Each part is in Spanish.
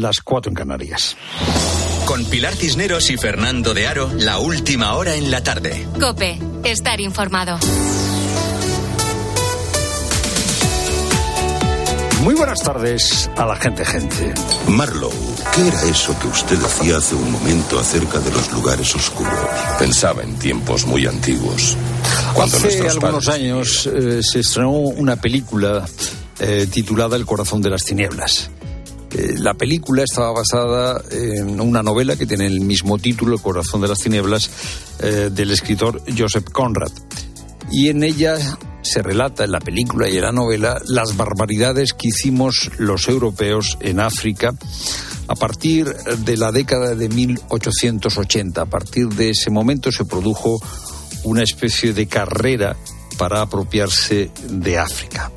las cuatro en Canarias. Con Pilar Cisneros y Fernando de Aro, la última hora en la tarde. Cope, estar informado. Muy buenas tardes a la gente, gente. Marlowe, ¿qué era eso que usted decía hace un momento acerca de los lugares oscuros? Pensaba en tiempos muy antiguos. Cuando hace algunos años eh, se estrenó una película eh, titulada El corazón de las tinieblas. Eh, la película estaba basada en una novela que tiene el mismo título, El corazón de las tinieblas, del escritor Joseph Conrad. Y en ella se relata en la película y en la novela las barbaridades que hicimos los europeos en África a partir de la década de 1880. A partir de ese momento se produjo una especie de carrera para apropiarse de África.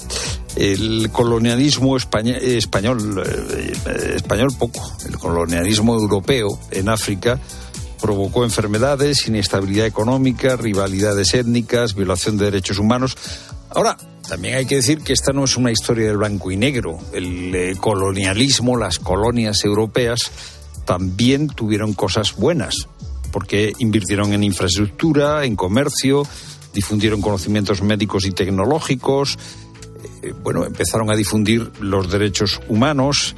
El colonialismo español, español, eh, español poco, el colonialismo europeo en África provocó enfermedades, inestabilidad económica, rivalidades étnicas, violación de derechos humanos. Ahora, también hay que decir que esta no es una historia de blanco y negro. El eh, colonialismo, las colonias europeas, también tuvieron cosas buenas, porque invirtieron en infraestructura, en comercio, difundieron conocimientos médicos y tecnológicos, eh, bueno, empezaron a difundir los derechos humanos,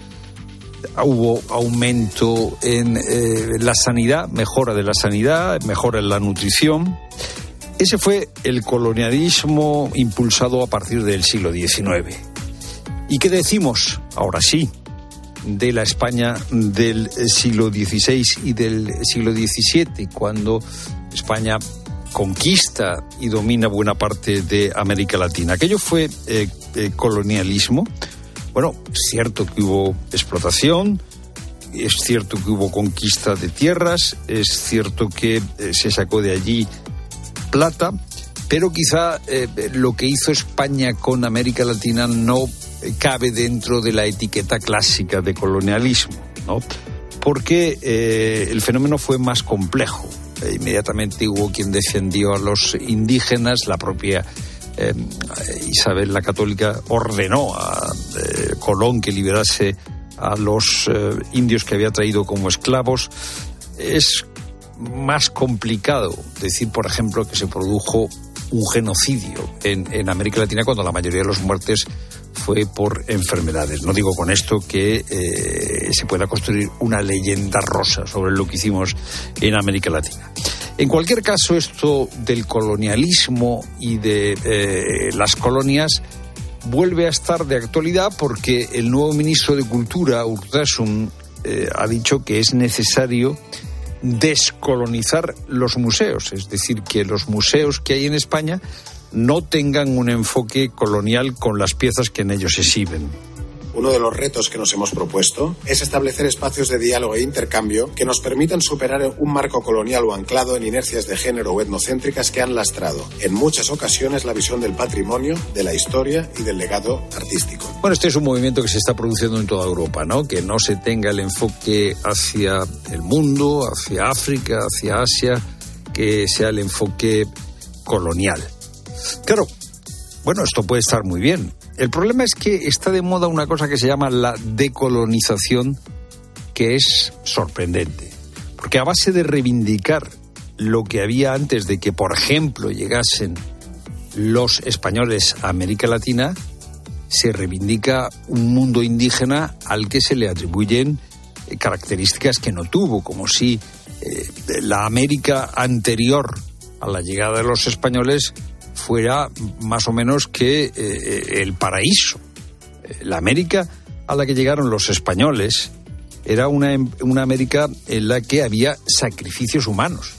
hubo aumento en eh, la sanidad, mejora de la sanidad, mejora en la nutrición. Ese fue el colonialismo impulsado a partir del siglo XIX. ¿Y qué decimos, ahora sí, de la España del siglo XVI y del siglo XVII, cuando España conquista y domina buena parte de América Latina? Aquello fue eh, eh, colonialismo bueno, cierto que hubo explotación, es cierto que hubo conquista de tierras, es cierto que eh, se sacó de allí plata, pero quizá lo que hizo España con América Latina no cabe dentro de la etiqueta clásica de colonialismo, ¿no? Porque el fenómeno fue más complejo. Inmediatamente hubo quien defendió a los indígenas, la propia Em, Isabel la Católica ordenó a eh, Colón que liberase a los eh, indios que había traído como esclavos. Es más complicado decir, por ejemplo, que se produjo un genocidio en, América Latina cuando la mayoría de las muertes fue por enfermedades. No digo con esto que eh, se pueda construir una leyenda rosa sobre lo que hicimos en América Latina. En cualquier caso, esto del colonialismo y de eh, las colonias vuelve a estar de actualidad porque el nuevo ministro de Cultura, Urtasun, eh, ha dicho que es necesario descolonizar los museos, es decir, que los museos que hay en España no tengan un enfoque colonial con las piezas que en ellos exhiben. Uno de los retos que nos hemos propuesto es establecer espacios de diálogo e intercambio que nos permitan superar un marco colonial o anclado en inercias de género o etnocéntricas que han lastrado en muchas ocasiones la visión del patrimonio, de la historia y del legado artístico. Bueno, este es un movimiento que se está produciendo en toda Europa, ¿no? Que no se tenga el enfoque hacia el mundo, hacia África, hacia Asia, que sea el enfoque colonial. Claro, bueno, esto puede estar muy bien, el problema es que está de moda una cosa que se llama la decolonización, que es sorprendente. Porque a base de reivindicar lo que había antes de que, por ejemplo, llegasen los españoles a América Latina, se reivindica un mundo indígena al que se le atribuyen eh, características que no tuvo, como si eh, la América anterior a la llegada de los españoles fuera más o menos que eh, el paraíso. La América a la que llegaron los españoles era una, una América en la que había sacrificios humanos.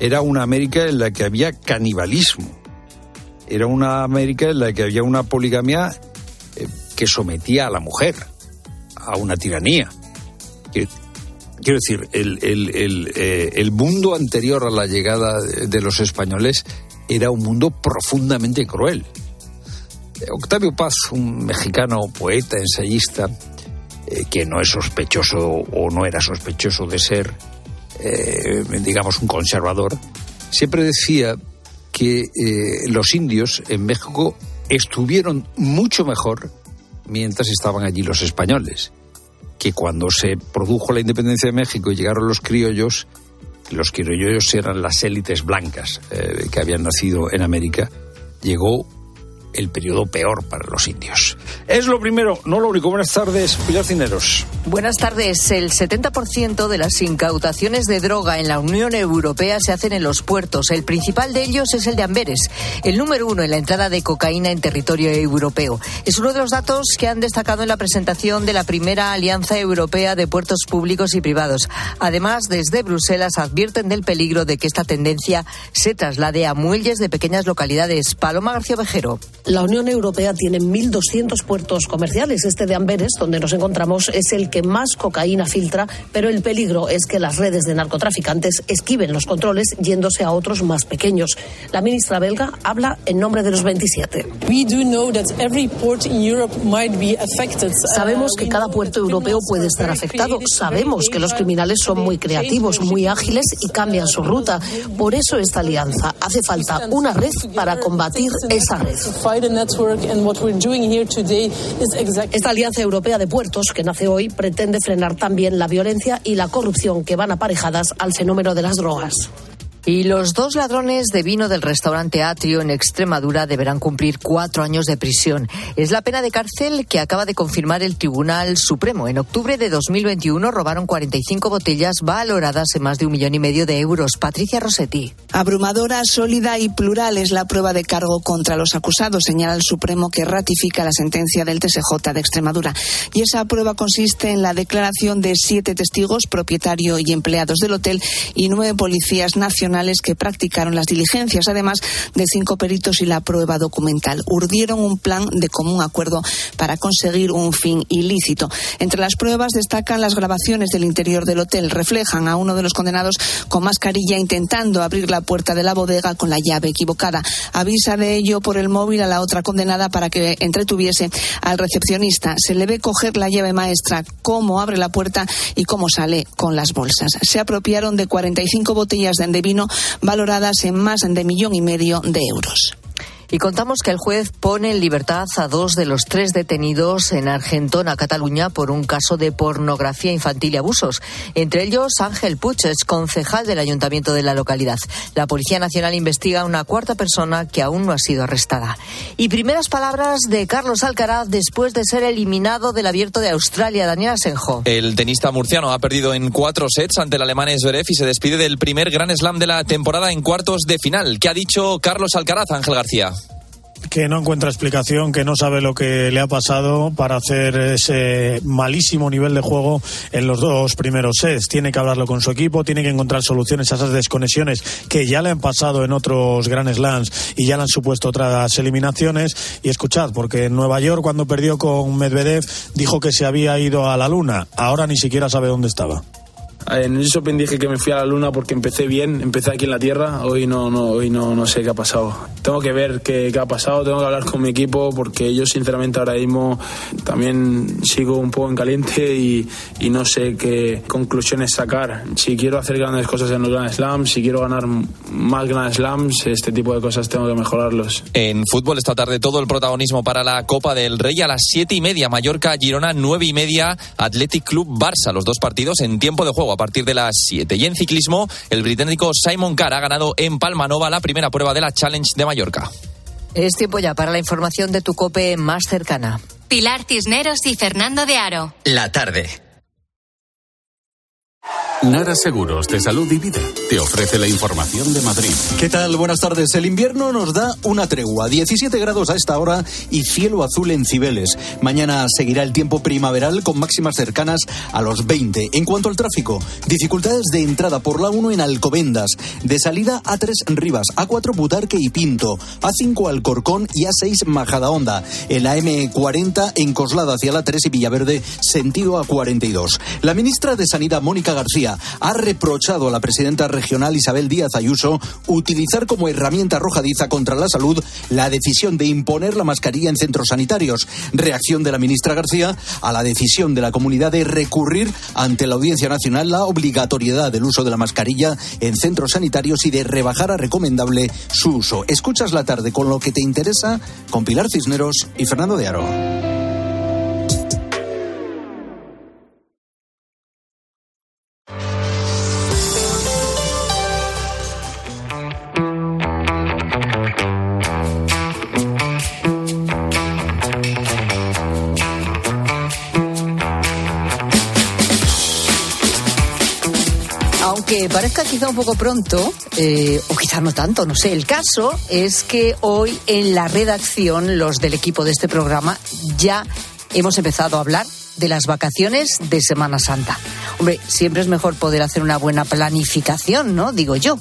Era una América en la que había canibalismo. Era una América en la que había una poligamia eh, que sometía a la mujer a una tiranía. Quiero decir, el, el, eh, el, mundo anterior a la llegada de los españoles era un mundo profundamente cruel. Octavio Paz, un mexicano poeta, ensayista, eh, que no es sospechoso o no era sospechoso de ser, eh, digamos, un conservador, siempre decía que eh, los indios en México estuvieron mucho mejor mientras estaban allí los españoles que cuando se produjo la independencia de México y llegaron los criollos, los criollos eran las élites blancas eh, que habían nacido en América, llegó el periodo peor para los indios. Es lo primero, no lo único. Buenas tardes, Pilar Cineros. Buenas tardes. El 70% de las incautaciones de droga en la Unión Europea se hacen en los puertos. El principal de ellos es el de Amberes, el número uno en la entrada de cocaína en territorio europeo. Es uno de los datos que han destacado en la presentación de la primera Alianza Europea de Puertos Públicos y Privados. Además, desde Bruselas advierten del peligro de que esta tendencia se traslade a muelles de pequeñas localidades. Paloma García Vejero. La Unión Europea tiene 1.200 puertos comerciales. Este de Amberes, donde nos encontramos, es el que más cocaína filtra, pero el peligro es que las redes de narcotraficantes esquiven los controles yéndose a otros más pequeños. La ministra belga habla en nombre de los 27. Sabemos que cada puerto europeo puede estar afectado. Sabemos que los criminales son muy creativos, muy ágiles y cambian su ruta. Por eso esta alianza hace falta una red para combatir esa red. Esta Alianza Europea de Puertos, que nace hoy, pretende frenar también la violencia y la corrupción que van aparejadas al fenómeno de las drogas. Y los dos ladrones de vino del restaurante Atrio en Extremadura deberán cumplir cuatro años de prisión. Es la pena de cárcel que acaba de confirmar el Tribunal Supremo. En octubre de 2021 robaron 45 botellas valoradas en más de un millón y medio de euros. Patricia Rossetti. Abrumadora, sólida y plural es la prueba de cargo contra los acusados, señala el Supremo que ratifica la sentencia del TSJ de Extremadura. Y esa prueba consiste en la declaración de siete testigos, propietario y empleados del hotel, y nueve policías nacionales que practicaron las diligencias, además de cinco peritos y la prueba documental. Urdieron un plan de común acuerdo para conseguir un fin ilícito. Entre las pruebas destacan las grabaciones del interior del hotel. Reflejan a uno de los condenados con mascarilla intentando abrir la puerta de la bodega con la llave equivocada. Avisa de ello por el móvil a la otra condenada para que entretuviese al recepcionista. Se le ve coger la llave maestra, cómo abre la puerta y cómo sale con las bolsas. Se apropiaron de 45 botellas de vino valoradas en más de millón y medio de euros. Y contamos que el juez pone en libertad a dos de los tres detenidos en Argentona, Cataluña, por un caso de pornografía infantil y abusos. Entre ellos, Ángel Puches, concejal del ayuntamiento de la localidad. La Policía Nacional investiga a una cuarta persona que aún no ha sido arrestada. Y primeras palabras de Carlos Alcaraz después de ser eliminado del abierto de Australia, Daniel Asenjo. El tenista murciano ha perdido en cuatro sets ante el alemán Zverev y se despide del primer Gran Slam de la temporada en cuartos de final. ¿Qué ha dicho Carlos Alcaraz, Ángel García? Que no encuentra explicación, que no sabe lo que le ha pasado para hacer ese malísimo nivel de juego en los dos primeros sets. Tiene que hablarlo con su equipo, tiene que encontrar soluciones a esas desconexiones que ya le han pasado en otros Grand Slams y ya le han supuesto otras eliminaciones. Y escuchad, porque en Nueva York cuando perdió con Medvedev dijo que se había ido a la luna. Ahora ni siquiera sabe dónde estaba. En el Open dije que me fui a la luna porque empecé bien, empecé aquí en la Tierra. Hoy no, no, hoy no, no sé qué ha pasado. Tengo que ver qué, qué, ha pasado, tengo que hablar con mi equipo porque yo sinceramente ahora mismo también sigo un poco en caliente y, y no sé qué conclusiones sacar. Si quiero hacer grandes cosas en los Grand Slams, si quiero ganar más Grand Slams, este tipo de cosas tengo que mejorarlos. En fútbol esta tarde todo el protagonismo para la Copa del Rey a las siete y media, Mallorca, Girona, nueve y media, Athletic Club Barça, los dos partidos en tiempo de juego a partir de las 7. Y en ciclismo, el británico Simon Carr ha ganado en Palmanova la primera prueba de la Challenge de Mallorca. Es tiempo ya para la información de tu cope más cercana. Pilar Cisneros y Fernando de Aro. La tarde. Nara Seguros de Salud y Vida te ofrece la información de Madrid. ¿Qué tal? Buenas tardes. El invierno nos da una tregua. 17 grados a esta hora y cielo azul en Cibeles. Mañana seguirá el tiempo primaveral con máximas cercanas a los 20. En cuanto al tráfico, dificultades de entrada por la 1 en Alcobendas, de salida a 3 Rivas, A4 Butarque y Pinto, A5 Alcorcón y A6 Majadahonda. En la M40 en Coslada hacia la 3 y Villaverde, sentido a 42. La ministra de Sanidad, Mónica García, ha reprochado a la presidenta regional Isabel Díaz Ayuso utilizar como herramienta arrojadiza contra la salud la decisión de imponer la mascarilla en centros sanitarios. Reacción de la ministra García a la decisión de la comunidad de recurrir ante la Audiencia Nacional la obligatoriedad del uso de la mascarilla en centros sanitarios y de rebajar a recomendable su uso. Escuchas la tarde con lo que te interesa con Pilar Cisneros y Fernando de Aro. Quizá un poco pronto, eh, o quizá no tanto, no sé, el caso es que hoy en la redacción, los del equipo de este programa, ya hemos empezado a hablar de las vacaciones de Semana Santa. Hombre, siempre es mejor poder hacer una buena planificación, ¿no? Digo yo.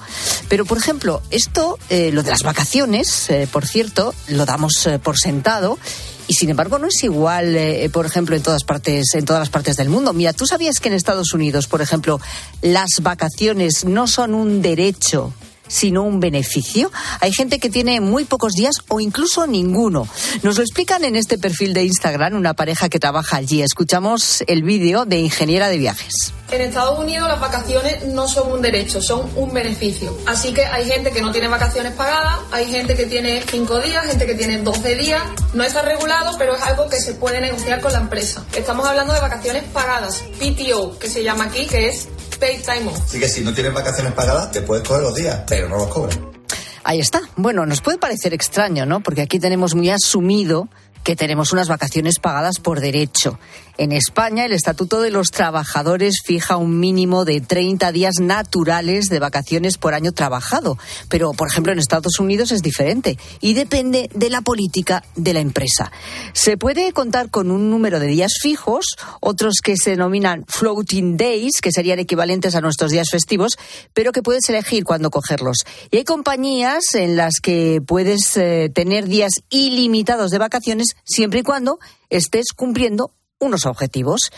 Pero, por ejemplo, esto, eh, lo de las vacaciones, eh, por cierto, lo damos eh, por sentado y sin embargo no es igual, eh, por ejemplo, en todas partes, en todas las partes del mundo. Mira, ¿tú sabías que en Estados Unidos, por ejemplo, las vacaciones no son un derecho? Sino un beneficio. Hay gente que tiene muy pocos días o incluso ninguno. Nos lo explican en este perfil de Instagram una pareja que trabaja allí. Escuchamos el vídeo de Ingeniera de Viajes. En Estados Unidos las vacaciones no son un derecho, son un beneficio. Así que hay gente que no tiene vacaciones pagadas, hay gente que tiene cinco días, gente que tiene 12 días. No está regulado, pero es algo que se puede negociar con la empresa. Estamos hablando de vacaciones pagadas, PTO, que se llama aquí, que es Paid Time Off. Así que si no tienes vacaciones pagadas, te puedes coger los días, pero no los cobras. Ahí está. Bueno, nos puede parecer extraño, ¿no? Porque aquí tenemos muy asumido que tenemos unas vacaciones pagadas por derecho. En España, el Estatuto de los Trabajadores fija un mínimo de 30 días naturales de vacaciones por año trabajado. Pero, por ejemplo, en Estados Unidos es diferente y depende de la política de la empresa. Se puede contar con un número de días fijos, otros que se denominan floating days, que serían equivalentes a nuestros días festivos, pero que puedes elegir cuándo cogerlos. Y hay compañías en las que puedes eh, tener días ilimitados de vacaciones siempre y cuando estés cumpliendo unos objetivos.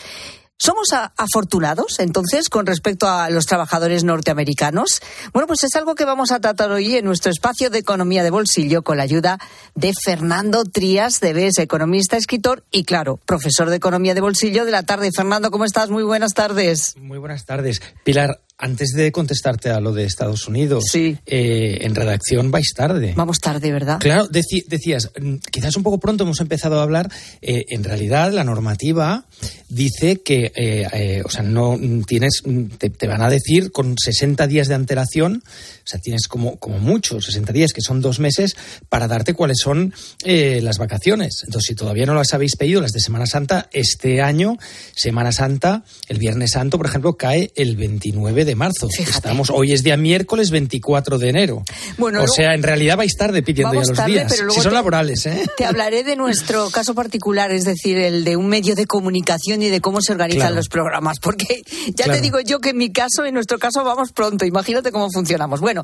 ¿Somos afortunados entonces con respecto a los trabajadores norteamericanos? Bueno, pues es algo que vamos a tratar hoy en nuestro espacio de economía de bolsillo con la ayuda de Fernando Trías de BES, economista, escritor y, claro, profesor de economía de bolsillo de la tarde. Fernando, ¿cómo estás? Muy buenas tardes. Muy buenas tardes. Pilar, antes de contestarte a lo de Estados Unidos, sí. eh, en redacción vais tarde. Vamos tarde, ¿verdad? Claro, decías, mm, quizás un poco pronto hemos empezado a hablar. Eh, en realidad, la normativa dice que, eh, eh, o sea, no tienes, te, te, van a decir con 60 días de antelación, o sea, tienes como, como mucho, 60 días, que son dos meses, para darte cuáles son eh, las vacaciones. Entonces, si todavía no las habéis pedido, las de Semana Santa, este año, Semana Santa, el Viernes Santo, por ejemplo, cae el 29 de marzo. Fíjate. Estamos, hoy es día miércoles 24 de enero. Bueno, o sea, en realidad vais tarde pidiendo ya los tarde, días. Pero si son te, laborales, ¿eh? Te hablaré de nuestro caso particular, es decir, el de un medio de comunicación y de cómo se organizan Claro. los programas. Porque ya Claro. te digo yo que en mi caso, en nuestro caso, vamos pronto. Imagínate cómo funcionamos. Bueno,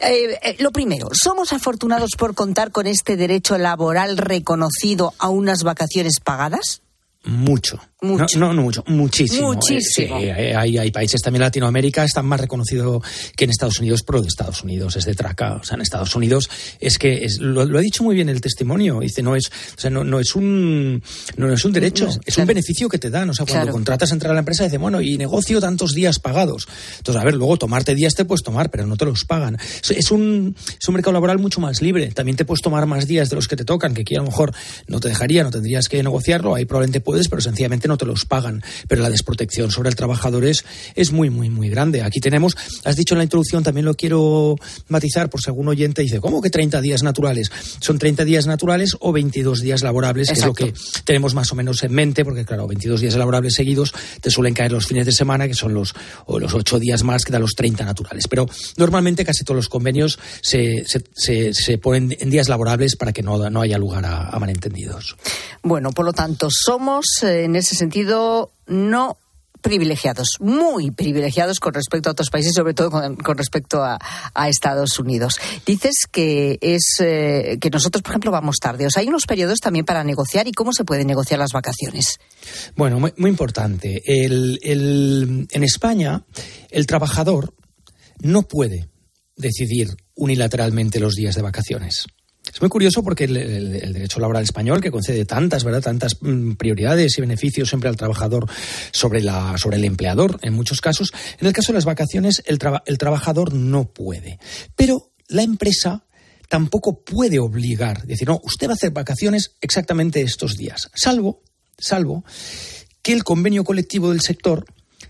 eh, eh, lo primero, ¿somos afortunados por contar con este derecho laboral reconocido a unas vacaciones pagadas? Mucho. Mucho. No, no, mucho, muchísimo. Muchísimo. Eh, sí, eh, hay, hay países también en Latinoamérica están más reconocidos que en Estados Unidos, pero de Estados Unidos es de traca. O sea, en Estados Unidos es que es, lo, lo ha dicho muy bien el testimonio. Dice no es, o sea, no, no es un, no, es un derecho, es claro. un beneficio que te dan. O sea, cuando Claro. contratas a entrar a la empresa dice bueno y negocio tantos días pagados. Entonces a ver luego tomarte días te puedes tomar, pero no te los pagan. Es, es un, es un mercado laboral mucho más libre. También te puedes tomar más días de los que te tocan, que aquí a lo mejor no te dejaría, no tendrías que negociarlo. Ahí probablemente puedes, pero sencillamente no te los pagan pero la desprotección sobre el trabajador es, es muy, muy, muy grande. Aquí tenemos, has dicho en la introducción, también lo quiero matizar por si algún oyente dice, ¿cómo que 30 días naturales? Son 30 días naturales o 22 días laborables, Exacto. que es lo que tenemos más o menos en mente, porque claro, 22 días laborables seguidos te suelen caer los fines de semana, que son los, o los 8 días más que dan los 30 naturales. Pero normalmente casi todos los convenios se, se, se, se ponen en días laborables para que no, no haya lugar a, a malentendidos. Bueno, por lo tanto, somos eh, en ese sentido no privilegiados, muy privilegiados con respecto a otros países, sobre todo con, respecto a, a, Estados Unidos. Dices que es eh, que nosotros, por ejemplo, vamos tarde. O sea, hay unos periodos también para negociar y cómo se pueden negociar las vacaciones. Bueno, muy, muy importante. El, el, en España, el trabajador no puede decidir unilateralmente los días de vacaciones. Es muy curioso porque el, derecho laboral español, que concede tantas, ¿verdad? tantas mm, prioridades y beneficios siempre al trabajador sobre, la, sobre el empleador, en muchos casos, en el caso de las vacaciones, el, el trabajador no puede. Pero la empresa tampoco puede obligar, decir, no, usted va a hacer vacaciones exactamente estos días, salvo, salvo que el convenio colectivo del sector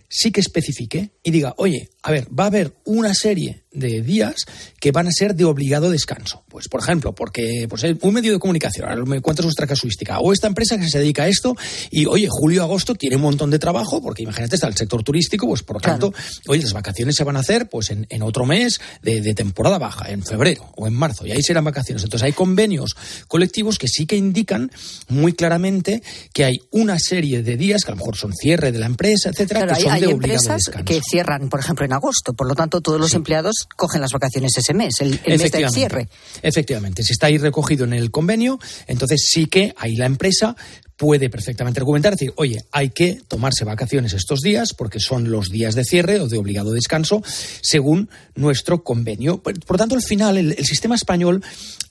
sí que especifique y diga, oye, a ver, va a haber una serie de días que van a ser de obligado descanso. Pues, por ejemplo, porque pues, un medio de comunicación, ahora me cuentas nuestra casuística, o esta empresa que se dedica a esto y, oye, julio-agosto tiene un montón de trabajo, porque imagínate, está el sector turístico, pues por lo tanto, oye, las vacaciones se van a hacer pues en, otro mes de, de, temporada baja, en febrero o en marzo, y ahí serán vacaciones. Entonces hay convenios colectivos que sí que indican muy claramente que hay una serie de días, que a lo mejor son cierre de la empresa, etcétera, que son de obligado descanso. que cierran, por ejemplo, en agosto, por lo tanto todos los empleados cogen las vacaciones ese mes, el, mes del cierre. Efectivamente, si está ahí recogido en el convenio, entonces sí que ahí la empresa puede perfectamente argumentar, decir, oye, hay que tomarse vacaciones estos días porque son los días de cierre o de obligado descanso según nuestro convenio. Por, lo tanto, al final, el sistema español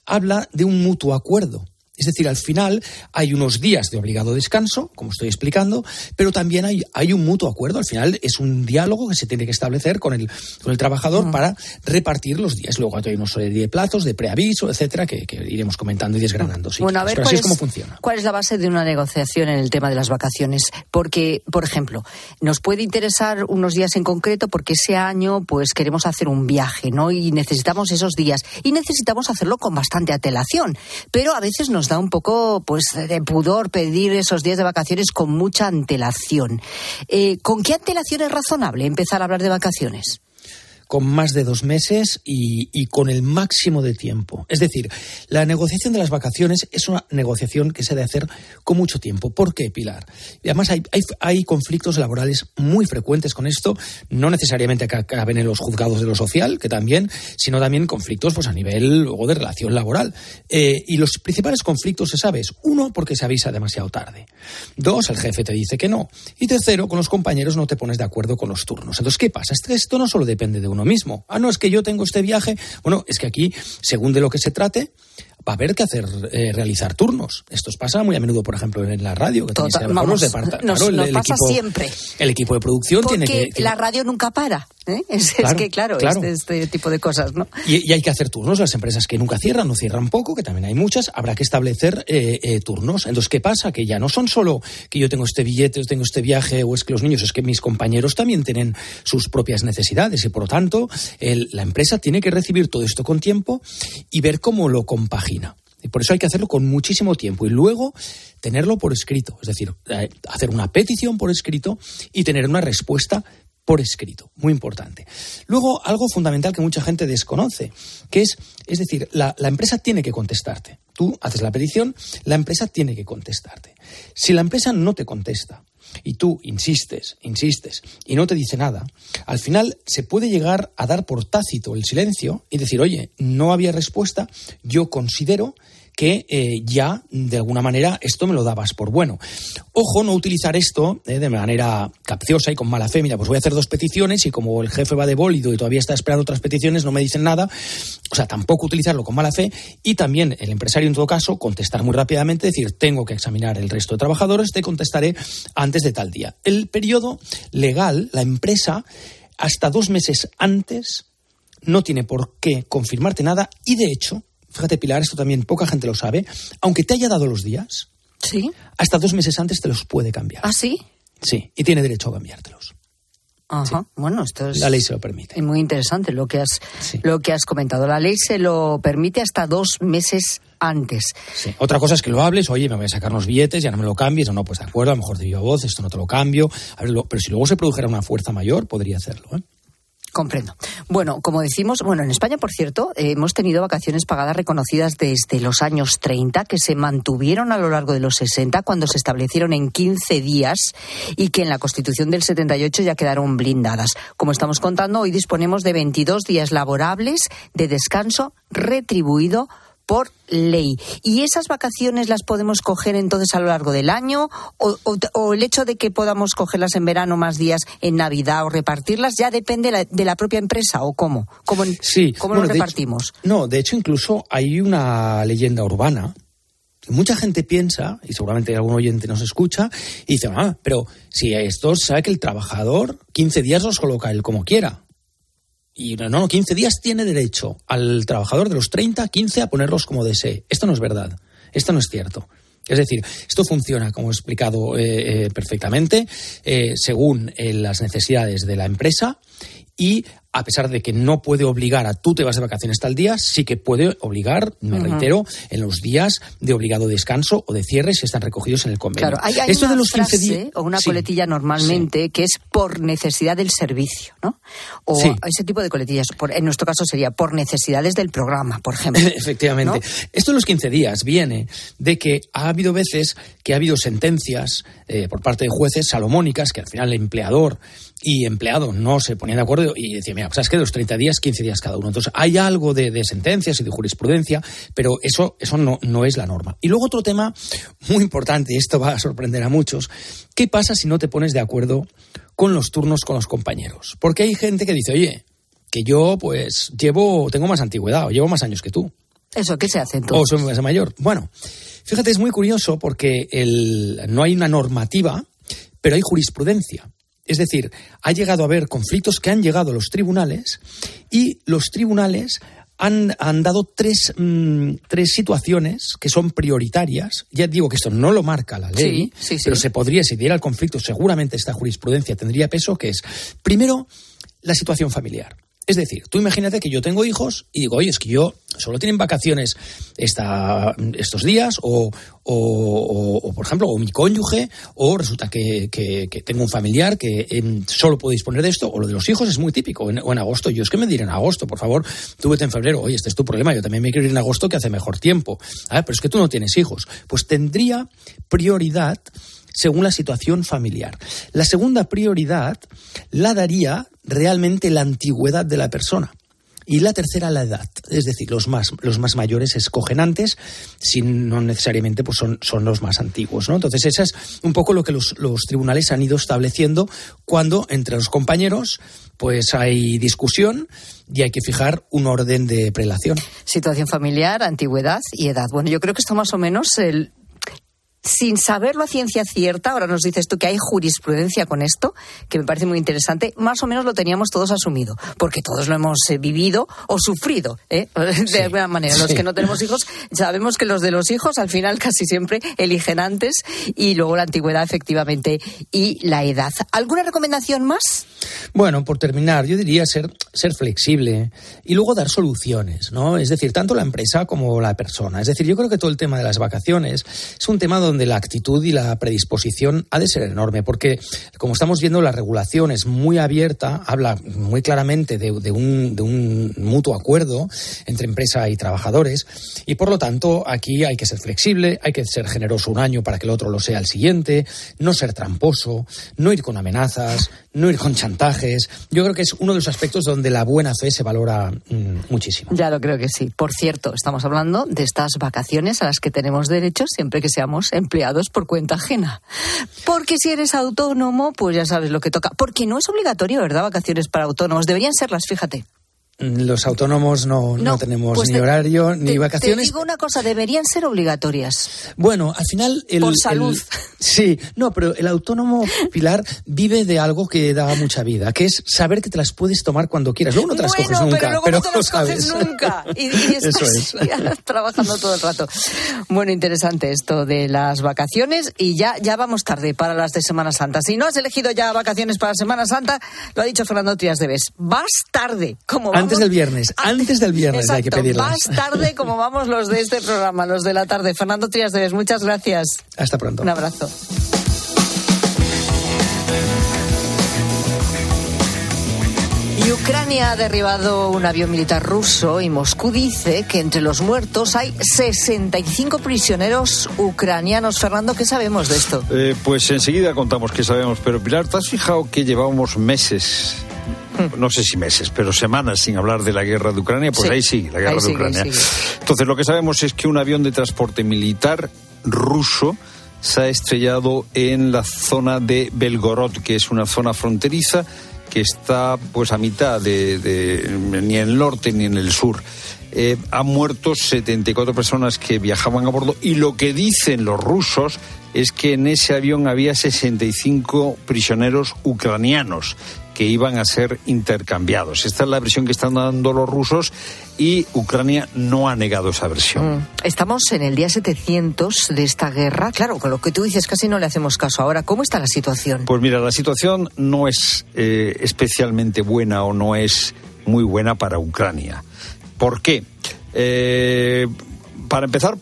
habla de un mutuo acuerdo. Es decir, al final hay unos días de obligado descanso, como estoy explicando, pero también hay, hay un mutuo acuerdo. Al final es un diálogo que se tiene que establecer con el, con el trabajador para repartir los días. Luego hay unos serie de plazos, de preaviso, etcétera, que, iremos comentando y desgranando. bueno, a ver, así es, cómo funciona. ¿Cuál es la base de una negociación en el tema de las vacaciones? Porque, por ejemplo, nos puede interesar unos días en concreto porque ese año pues queremos hacer un viaje, ¿no? Y necesitamos esos días. Y necesitamos hacerlo con bastante atelación. Pero a veces nos da un poco pues de pudor pedir esos días de vacaciones con mucha antelación. Eh, ¿Con qué antelación es razonable empezar a hablar de vacaciones? Con más de dos meses y, con el máximo de tiempo. Es decir, la negociación de las vacaciones es una negociación que se debe hacer con mucho tiempo. ¿Por qué, Pilar? Y además hay, hay, conflictos laborales muy frecuentes con esto, no necesariamente que acaben en los juzgados de lo social, que también, sino también conflictos pues, a nivel luego de relación laboral. Eh, y los principales conflictos se sabe uno, porque se avisa demasiado tarde. Dos, el jefe te dice que no. Y tercero, con los compañeros no te pones de acuerdo con los turnos. Entonces, ¿qué pasa? Esto no solo depende de uno mismo. Ah, no, es que yo tengo este viaje. Bueno, es que aquí, según de lo que se trate, va a haber que hacer eh, realizar turnos. Esto pasa muy a menudo, por ejemplo, en la radio, que Total, vamos, nos, el, pasa equipo, siempre. El equipo de producción tiene que, la radio nunca para. ¿Eh? Es, que, claro, Este, este, tipo de cosas, ¿no? Y, hay que hacer turnos. Las empresas que nunca cierran, no cierran poco, que también hay muchas, habrá que establecer eh, turnos. Entonces, ¿qué pasa? Que ya no son solo que yo tengo este billete, o tengo este viaje, o es que los niños, es que mis compañeros también tienen sus propias necesidades y, por lo tanto, la empresa tiene que recibir todo esto con tiempo y ver cómo lo compagina. Y por eso hay que hacerlo con muchísimo tiempo y luego tenerlo por escrito, es decir, eh, hacer una petición por escrito y tener una respuesta por escrito, muy importante. Luego, algo fundamental que mucha gente desconoce, que es, es decir, la, empresa tiene que contestarte. Tú haces la petición, la empresa tiene que contestarte. Si la empresa no te contesta y tú insistes, insistes y no te dice nada, al final se puede llegar a dar por tácito el silencio y decir, oye, no había respuesta, yo considero que eh, ya, de alguna manera, esto me lo dabas por bueno. Ojo, no utilizar esto eh, de manera capciosa y con mala fe. Mira, pues voy a hacer dos peticiones y como el jefe va de bólido y todavía está esperando otras peticiones, no me dicen nada. O sea, tampoco utilizarlo con mala fe y también el empresario, en todo caso, contestar muy rápidamente, decir, tengo que examinar el resto de trabajadores, te contestaré antes de tal día. El periodo legal, la empresa, hasta dos meses antes, no tiene por qué confirmarte nada y, de hecho, fíjate Pilar, esto también poca gente lo sabe, aunque te haya dado los días, ¿Sí? hasta dos meses antes te los puede cambiar. ¿Ah, sí? Sí, y tiene derecho a cambiártelos. Ajá. Bueno, esto es. La ley se lo permite. Es muy interesante lo que has, lo que has comentado. La ley se lo permite hasta dos meses antes. Sí. Otra cosa es que lo hables, oye, me voy a sacar los billetes, ya no me lo cambies, o no, pues de acuerdo, a lo mejor de viva voz, esto no te lo cambio. pero si luego se produjera una fuerza mayor, podría hacerlo. ¿eh? Comprendo. Bueno, como decimos, bueno, en España, por cierto, eh, hemos tenido vacaciones pagadas reconocidas desde los años 30, que se mantuvieron a lo largo de los 60, cuando se establecieron en 15 días y que en la Constitución del 78 ya quedaron blindadas. Como estamos contando, hoy disponemos de 22 días laborables de descanso retribuido por ley. ¿Y esas vacaciones las podemos coger entonces a lo largo del año? ¿O, el hecho de que podamos cogerlas en verano más días en Navidad o repartirlas ya depende de la propia empresa o cómo? ¿Cómo, sí. ¿cómo lo repartimos? no, de hecho incluso hay una leyenda urbana Mucha gente piensa, y seguramente algún oyente nos escucha, y dice, ah, pero si esto sabe que el trabajador 15 días los coloca él como quiera. Y no, no, 15 días tiene derecho al trabajador de los 30, 15 a ponerlos como desee. Esto no es verdad. Esto no es cierto. Es decir, esto funciona, como he explicado eh, eh, perfectamente, eh, según las necesidades de la empresa y a pesar de que no puede obligar a tú te vas de vacaciones tal día, sí que puede obligar, me reitero, en los días de obligado descanso o de cierre si están recogidos en el convenio. Claro, hay, hay Esto una de los 15 frase días o una Sí. coletilla normalmente que es por necesidad del servicio, ¿no? O Sí. ese tipo de coletillas. Por- en nuestro caso sería por necesidades del programa, por ejemplo. Efectivamente. ¿no? Esto de los 15 días viene de que ha habido veces que ha habido sentencias eh, por parte de jueces salomónicas que al final el empleador y empleado no se ponían de acuerdo y decían, mira, pues es que los 30 días, 15 días cada uno. Entonces hay algo de, de sentencias y de jurisprudencia, pero eso, eso no, no es la norma. Y luego otro tema muy importante, y esto va a sorprender a muchos, ¿qué pasa si no te pones de acuerdo con los turnos con los compañeros? Porque hay gente que dice, oye, que yo pues llevo, tengo más antigüedad o llevo más años que tú. Eso, ¿qué se hace O entonces? soy más mayor. Bueno, fíjate, es muy curioso porque el, no hay una normativa, pero hay jurisprudencia. Es decir, ha llegado a haber conflictos que han llegado a los tribunales y los tribunales han, han dado tres, mm, tres situaciones que son prioritarias. Ya digo que esto no lo marca la ley, Sí, sí, sí. pero se podría, si diera el conflicto, seguramente esta jurisprudencia tendría peso, que es, primero, la situación familiar. Es decir, tú imagínate que yo tengo hijos y digo, oye, es que yo solo tienen vacaciones esta, estos días, o, o- por ejemplo, o mi cónyuge, o resulta que, que- que tengo un familiar que em, solo puede disponer de esto, o lo de los hijos es muy típico, en- o en agosto. Yo es que me diré en agosto, por favor, tú vete en febrero, oye, este es tu problema, yo también me quiero ir en agosto que hace mejor tiempo. Ah, pero es que tú no tienes hijos. Pues tendría prioridad según la situación familiar. La segunda prioridad la daría realmente la antigüedad de la persona. Y la tercera, la edad. Es decir, los más, los más mayores escogen antes, si no necesariamente pues son, son los más antiguos. ¿no? Entonces, eso es un poco lo que los, los tribunales han ido estableciendo cuando entre los compañeros pues hay discusión y hay que fijar un orden de prelación. Situación familiar, antigüedad y edad. Bueno, yo creo que esto más o menos el sin saberlo a ciencia cierta, ahora nos dices tú que hay jurisprudencia con esto, que me parece muy interesante, más o menos lo teníamos todos asumido, porque todos lo hemos eh, vivido o sufrido, ¿eh? de alguna manera. Los sí. que no tenemos hijos, sabemos que los de los hijos al final casi siempre eligen antes y luego la antigüedad efectivamente y la edad. ¿Alguna recomendación más? Bueno, por terminar, yo diría ser, ser flexible y luego dar soluciones, ¿no? Es decir, tanto la empresa como la persona. Es decir, yo creo que todo el tema de las vacaciones es un tema donde la actitud y la predisposición ha de ser enorme, porque como estamos viendo, la regulación es muy abierta, habla muy claramente de, un, de un mutuo acuerdo entre empresa y trabajadores, y por lo tanto aquí hay que ser flexible, hay que ser generoso un año para que el otro lo sea el siguiente, no ser tramposo, no ir con amenazas, no ir con chantajes. Yo creo que es uno de los aspectos donde la buena fe se valora mm, muchísimo. Ya lo creo que sí. Por cierto, estamos hablando de estas vacaciones a las que tenemos derecho siempre que seamos empleados por cuenta ajena. Porque si eres autónomo, pues ya sabes lo que toca. Porque no es obligatorio, ¿verdad? Vacaciones para autónomos. Deberían serlas, fíjate. Los autónomos no, no, No, tenemos pues ni te- horario ni vacaciones. Te digo una cosa, deberían ser obligatorias. Bueno, al final el, Por el- salud. sí, no, pero el autónomo Pilar vive de algo que da mucha vida, que es saber que te las puedes tomar cuando quieras. Luego no te las bueno, coges nunca, pero luego pero no te las coges sabes. nunca. Y, y estás Eso es. trabajando todo el rato. Bueno, interesante esto de las vacaciones y ya, ya vamos tarde para las de Semana Santa. Si no has elegido ya vacaciones para Semana Santa, lo ha dicho Fernando Trias de Bes. Vas tarde, como vamos. Antes del viernes, antes del viernes hay que Exacto, pedirlas. Vas tarde como vamos los de este programa, los de la tarde. Fernando Trias de Bes, muchas gracias. Hasta pronto. Un abrazo. Y Ucrania ha derribado un avión militar ruso y Moscú dice que entre los muertos hay 65 prisioneros ucranianos. Fernando, ¿qué sabemos de esto? Eh, pues enseguida contamos que sabemos, pero Pilar, ¿te has fijado que llevábamos meses, no sé si meses, pero semanas sin hablar de la guerra de Ucrania? Pues Sí, ahí sigue, la guerra de sigue, Ucrania. Entonces, lo que sabemos es que un avión de transporte militar ruso se ha estrellado en la zona de Belgorod, que es una zona fronteriza que está pues a mitad de, de- ni en el norte ni en el sur. Eh, han muerto 74 personas que viajaban a bordo y lo que dicen los rusos es que en ese avión había 65 prisioneros ucranianos que iban a ser intercambiados. Esta es la versión que están dando los rusos y Ucrania no ha negado esa versión. Mm. Estamos en el día 700 de esta guerra. Claro, con lo que tú dices casi no le hacemos caso. Ahora, ¿cómo está la situación? Pues mira, la situación no es eh, especialmente buena o no es muy buena para Ucrania. ¿Por qué? Eh, para empezar,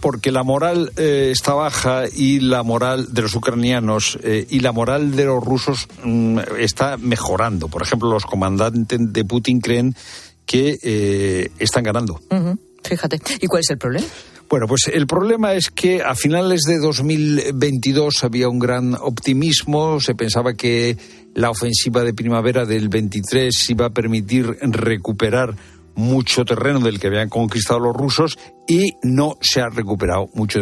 porque la moral eh, está baja y la moral de los ucranianos eh, y la moral de los rusos mm, está mejorando. Por ejemplo, los comandantes de Putin creen que eh, están ganando. Fíjate. ¿Y cuál es el problema? Bueno, pues el problema es que a finales de 2022 había un gran optimismo, se pensaba que la ofensiva de primavera del 23 iba a permitir recuperar mucho terreno del que habían conquistado los rusos y no se ha recuperado mucho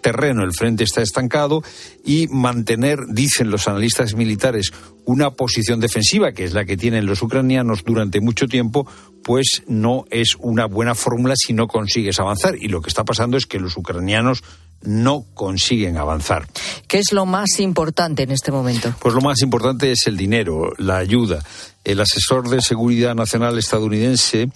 terreno. El frente está estancado y mantener, dicen los analistas militares, una posición defensiva, que es la que tienen los ucranianos durante mucho tiempo, pues no es una buena fórmula si no consigues avanzar. Y lo que está pasando es que los ucranianos no consiguen avanzar. ¿Qué es lo más importante en este momento? Pues lo más importante es el dinero, la ayuda. El asesor de seguridad nacional estadounidense,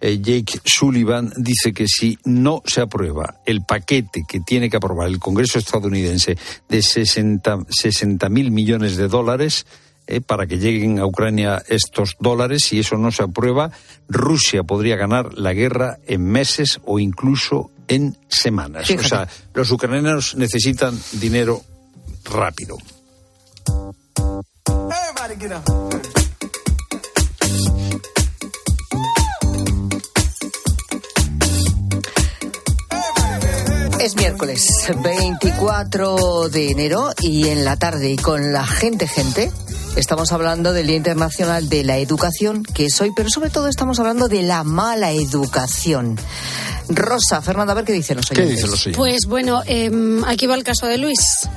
eh, Jake Sullivan, dice que si no se aprueba el paquete que tiene que aprobar el Congreso estadounidense de 60 mil millones de dólares, eh, para que lleguen a Ucrania estos dólares. Si eso no se aprueba, Rusia podría ganar la guerra en meses o incluso en semanas. O sea, los ucranianos necesitan dinero rápido. Miércoles 24 de enero y en la tarde y con la gente gente estamos hablando del Día Internacional de la Educación, que es hoy, pero sobre todo estamos hablando de la mala educación. Rosa, Fernanda, a ver qué dicen los oyentes. ¿Qué dicen los oyentes? Pues bueno, em, aquí va el caso de Luis.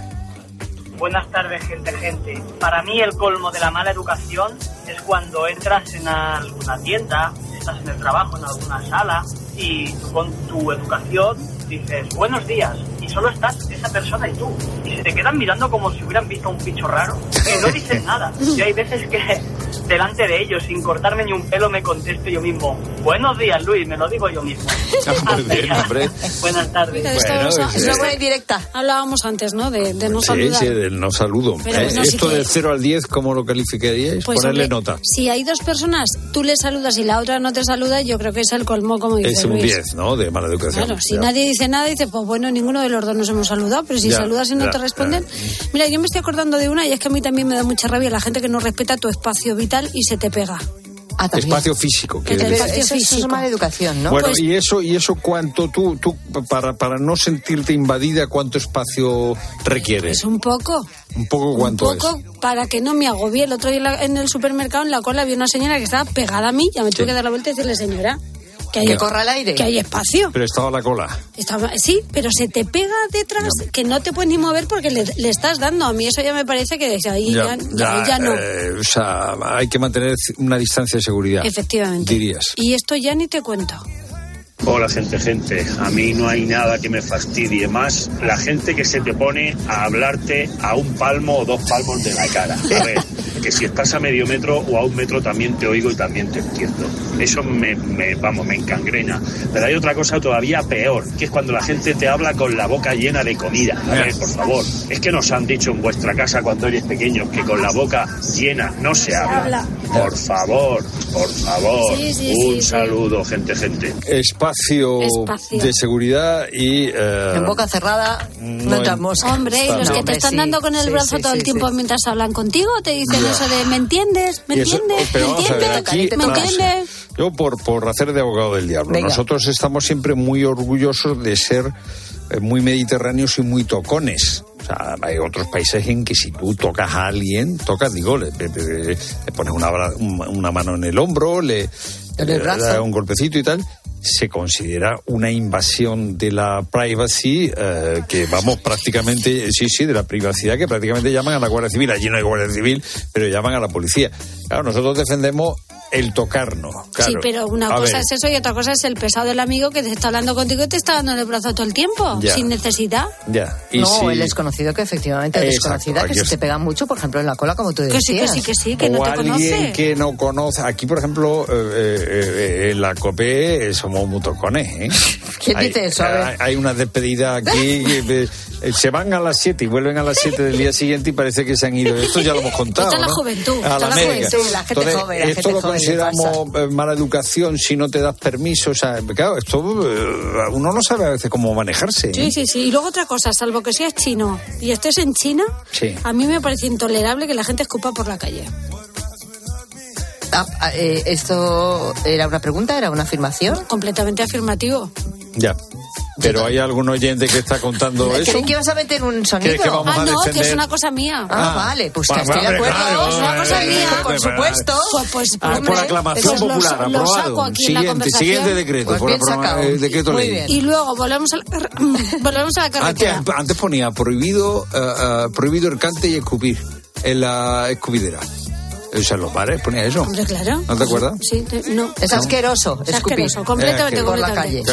Buenas tardes, gente, gente. Para mí el colmo de la mala educación es cuando entras en alguna tienda, estás en el trabajo, en alguna sala, y tú con tu educación dices buenos días y solo estás esa persona y tú y se te quedan mirando como si hubieran visto un bicho raro y no dices nada y hay veces que delante de ellos sin cortarme ni un pelo me contesto yo mismo buenos días Luis me lo digo yo mismo Muy bien, hombre. buenas tardes Mira, esto Bueno, es- una buena directa. Hablábamos antes, ¿no? De, de no Sí, saludar. sí, del no saludo. Pero Eh, Esto del 0 al 10, ¿cómo lo calificaríais? Pues, Ponerle hombre, nota. Si hay dos personas, tú le saludas y la otra no te saluda, yo creo que es el colmo, como dice Es un Luis. 10, ¿no? De mala educación. Claro, si Ya. nadie dice nada, dice, pues bueno, ninguno de los dos nos hemos saludado, pero si Ya, saludas y no ya, te responden. Mira, yo me estoy acordando de una y es que a mí también me da mucha rabia la gente que no respeta tu espacio vital y se te pega. Espacio físico. Que espacio eso, eso es físico. mala educación, ¿no? Bueno, Pues- y eso, y eso cuánto tú, tú para, para no sentirte invadida, ¿cuánto espacio requiere? Es un poco. Un poco Un cuánto poco para que no me agobie. El otro día en la- en el supermercado, en la cola, había una señora que estaba pegada a mí. Ya me tuve que dar la vuelta y decirle, señora, que hay, Que corra el aire. que hay espacio. es. Pero estaba la cola. Estaba, sí, pero se te pega detrás que no te puedes ni mover porque le, le estás dando. A mí eso ya me parece que desde ahí ya, ya- ya no. eh, o sea, hay que mantener una distancia de seguridad. Efectivamente. Dirías. Y esto ya ni te cuento. Hola gente, gente. A mí no hay nada que me fastidie más la gente que se te pone a hablarte a un palmo o dos palmos de la cara. A ver, que si estás a medio metro o a un metro también te oigo y también te entiendo. Eso me, me- vamos, me encangrena. Pero hay otra cosa todavía peor, que es cuando la gente te habla con la boca llena de comida. A ver, por favor, es que nos han dicho en vuestra casa cuando eres pequeño que con la boca llena no se habla. habla. Por favor, por favor. Sí, sí, un sí, sí. saludo, gente, gente. Espacio, Espacio. de seguridad y... eh, En boca cerrada no, no entramos. Hombre, y los No, que te están sí, dando con el sí, brazo sí, todo el sí, tiempo sí. mientras hablan contigo, te dicen. Eso de ¿me entiendes? ¿Me eso- entiendes? pero ¿Me vamos a ver, entiendes? aquí, ¿Me vamos, entiendes? Yo por, por hacer de abogado del diablo. Venga. Nosotros estamos siempre muy orgullosos de ser eh, muy mediterráneos y muy tocones. O sea, hay otros países en que si tú tocas a alguien, tocas, digo, le, le- le- le pones una, bra- una- mano en el hombro, le, das un golpecito y tal. Se considera una invasión de la privacy eh, que vamos prácticamente, sí, sí, de la privacidad que prácticamente llaman a la Guardia Civil. Allí no hay Guardia Civil, pero llaman a la policía. Claro, nosotros defendemos el tocarnos. Claro. Sí, pero una A cosa ver, es eso y otra cosa es el pesado del amigo que te está hablando contigo y te está dando el brazo todo el tiempo, Ya. sin necesidad. Ya. Y no, si- el desconocido que efectivamente es desconocida, que se te pega mucho, por ejemplo, en la cola, como tú Que decías. sí, que sí, que sí, que no o te alguien conoce. que no conoce. Aquí, por ejemplo, eh, eh, eh, en la COPE somos muy tocones, ¿eh? ¿Quién Hay- dice eso? A ver. Hay, hay unas despedidas aquí. eh, se van a las 7 y vuelven a las 7 del día siguiente y parece que se han ido. Esto ya lo hemos contado. Esta es la ¿no? juventud, A la la juventud, la gente Entonces, joven, la esto gente lo joven, ¿qué consideramos eh, mala educación si no te das permiso. O sea, claro, esto eh, uno no sabe a veces cómo manejarse. ¿eh? Sí, sí, sí. Y luego otra cosa, salvo que seas chino y estés en China, Sí. a mí me parece intolerable que la gente escupa por la calle. Ah, ah, eh, ¿Esto era una pregunta? ¿Era una afirmación? Completamente afirmativo. Ya. Pero hay algún oyente que está contando eso. Creí que ibas a meter un sonido. ¿Qué- qué vamos Ah, a no, que es una cosa mía. Ah, Ah, vale, pues va- estoy de acuerdo. claro, es una cosa mía, por supuesto. Pues, pues, Ah, por hombre, aclamación lo- popular, lo, aprobado. saco aquí en la Siguiente, siguiente decreto. Pues por sacado. eh, decreto Muy ley. bien. Y luego volvemos a la, volvemos a la Antes, carretera. antes ponía prohibido, eh, eh, prohibido el cante y escupir en la escupidera. O sea, los bares ponía eso. Hombre, claro. ¿No te acuerdas? Sí, te- no. Es asqueroso, Es escupir. asqueroso, completamente, Eh, Por la calle.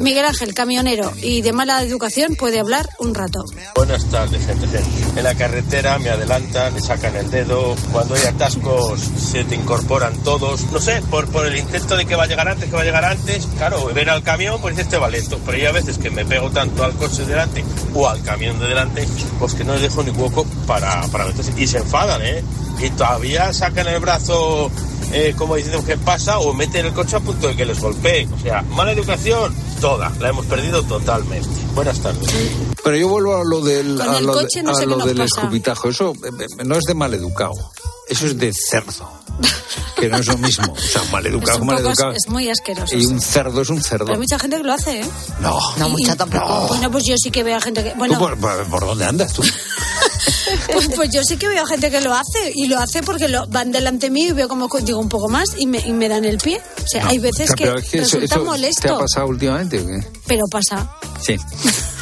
Miguel Ángel, camionero y de mala educación, puede hablar un rato. Buenas tardes, gente, gente. En la carretera me adelantan, me sacan el dedo. Cuando hay atascos se te incorporan todos. No sé, por, por el intento de que va a llegar antes, que va a llegar antes. Claro, ven al camión, pues este va lento. Pero hay a veces que me pego tanto al coche de delante o al camión de delante, pues que no les dejo ni hueco para, para meterse. Y se enfadan, ¿eh? Y todavía sacan el brazo eh, como diciendo que pasa o meten el coche a punto de que les golpee. O sea, mala educación, toda. La hemos perdido totalmente. Buenas tardes. Pero yo vuelvo a lo del, a lo de- no a qué del escupitajo. Eso eh, eh, no es de maleducado. Eso es de cerdo. Que no es lo mismo. O sea, maleducado, maleducado. es muy asqueroso. Y un cerdo es un cerdo. Pero hay mucha gente que lo hace, ¿eh? No. No, Y- mucha tampoco. Bueno, pues yo sí que veo a gente que... ¿Tú Bueno, por, por- por dónde andas tú? pues, pues yo sí que veo gente que lo hace y lo hace porque lo, van delante mío y veo como digo un poco más y me, y me dan el pie. O sea, No. hay veces que, es que eso- resulta eso molesto, ¿Te ha pasado últimamente o qué? pero pasa. Sí.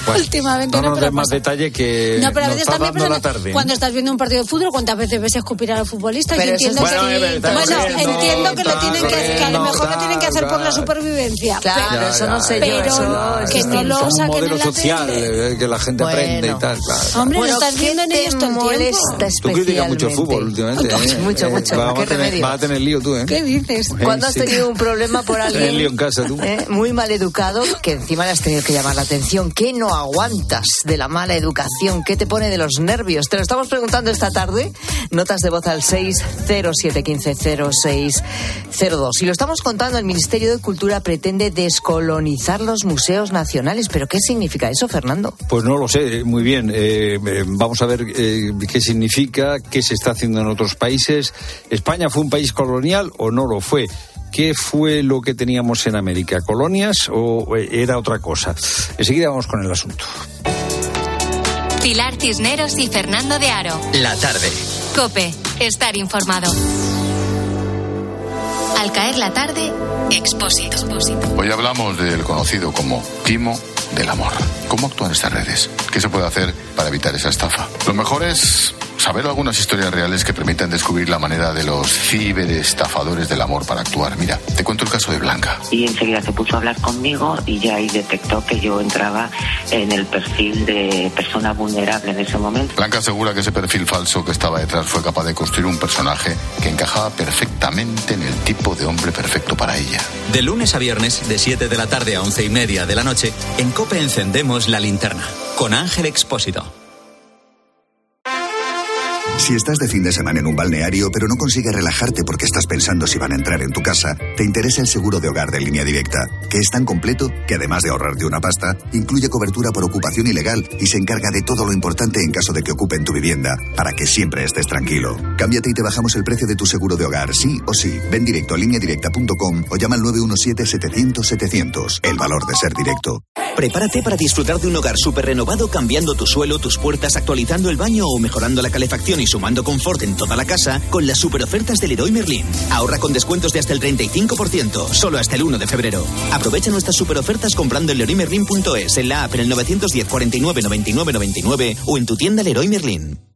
Últimamente no no, nos pero más detalle que No, pero a veces también pasa tarde. ¿eh? cuando estás viendo un partido de fútbol, ¿cuántas veces ves escupir a los futbolistas? Pero y eso es entiendo que, Bueno, eh, bueno, entiendo que lo tienen que hacer, que a lo mejor lo tienen que hacer por la supervivencia. Claro, Ya, eso no sé yo. pero que no lo saquen en modelo la social tele. eh, que la gente aprende y Bueno. tal. Hombre, Bueno, lo estás viendo en ¿qué ellos todo el tiempo. Tú criticas mucho el fútbol últimamente. ¿eh? Mucho, Eh, mucho. Vas ¿Qué a, tener, remedio? vas a tener lío tú, ¿eh? ¿Qué dices? ¿Cuándo has tenido un problema por alguien lío en casa tú. eh, muy mal educado que encima le has tenido que llamar la atención? ¿Qué no aguantas de la mala educación? ¿Qué te pone de los nervios? Te lo estamos preguntando esta tarde. Notas de voz al 607150602. Y lo estamos contando, el Ministerio de Cultura pretende descolonizar los museos nacionales. ¿Pero qué significa eso, Fernando? Pues no lo sé, muy bien. Eh, eh, vamos a ver eh, qué significa, qué se está haciendo en otros países. ¿España fue un país colonial o no lo fue? ¿Qué fue lo que teníamos en América? ¿Colonias o eh, era otra cosa? Enseguida vamos con el asunto. Pilar Cisneros y Fernando de Aro. La tarde. Cope, estar informado. Al caer la tarde, Expósito. Hoy hablamos del conocido como timo del amor. ¿Cómo actúan estas redes? ¿Qué se puede hacer para evitar esa estafa? Lo mejor es saber algunas historias reales que permitan descubrir la manera de los ciberestafadores del amor para actuar. Mira, te cuento el caso de Blanca. y enseguida se puso a hablar conmigo y ya ahí detectó que yo entraba en el perfil de persona vulnerable en ese momento. Blanca asegura que ese perfil falso que estaba detrás fue capaz de construir un personaje que encajaba perfectamente en el tipo de hombre perfecto para ella. De lunes a viernes, de 7 de la tarde a 11 y media de la noche, en Cope encendemos la linterna. Con Ángel Expósito. Si estás de fin de semana en un balneario pero no consigues relajarte porque estás pensando si van a entrar en tu casa, te interesa el seguro de hogar de línea directa, que es tan completo que además de ahorrarte una pasta, incluye cobertura por ocupación ilegal y se encarga de todo lo importante en caso de que ocupen tu vivienda, para que siempre estés tranquilo. Cámbiate y te bajamos el precio de tu seguro de hogar, sí o sí. Ven directo a lineadirecta.com o llama al 917-700-700. El valor de ser directo. Prepárate para disfrutar de un hogar súper renovado cambiando tu suelo, tus puertas, actualizando el baño o mejorando la calefacción y sumando confort en toda la casa con las super ofertas del Leroy Merlin. Ahorra con descuentos de hasta el 35%, solo hasta el 1 de febrero. Aprovecha nuestras super ofertas comprando en leroymerlin.es, en la app en el 910 49 99 99 o en tu tienda Leroy Merlin.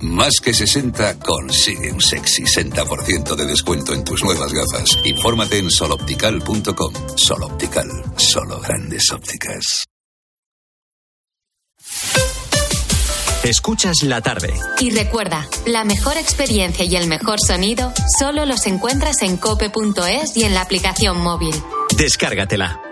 Más que 60 consigue un sexy 60% de descuento en tus nuevas gafas. Infórmate en soloptical.com. Soloptical, solo grandes ópticas. Escuchas la tarde. Y recuerda, la mejor experiencia y el mejor sonido solo los encuentras en cope.es y en la aplicación móvil. Descárgatela.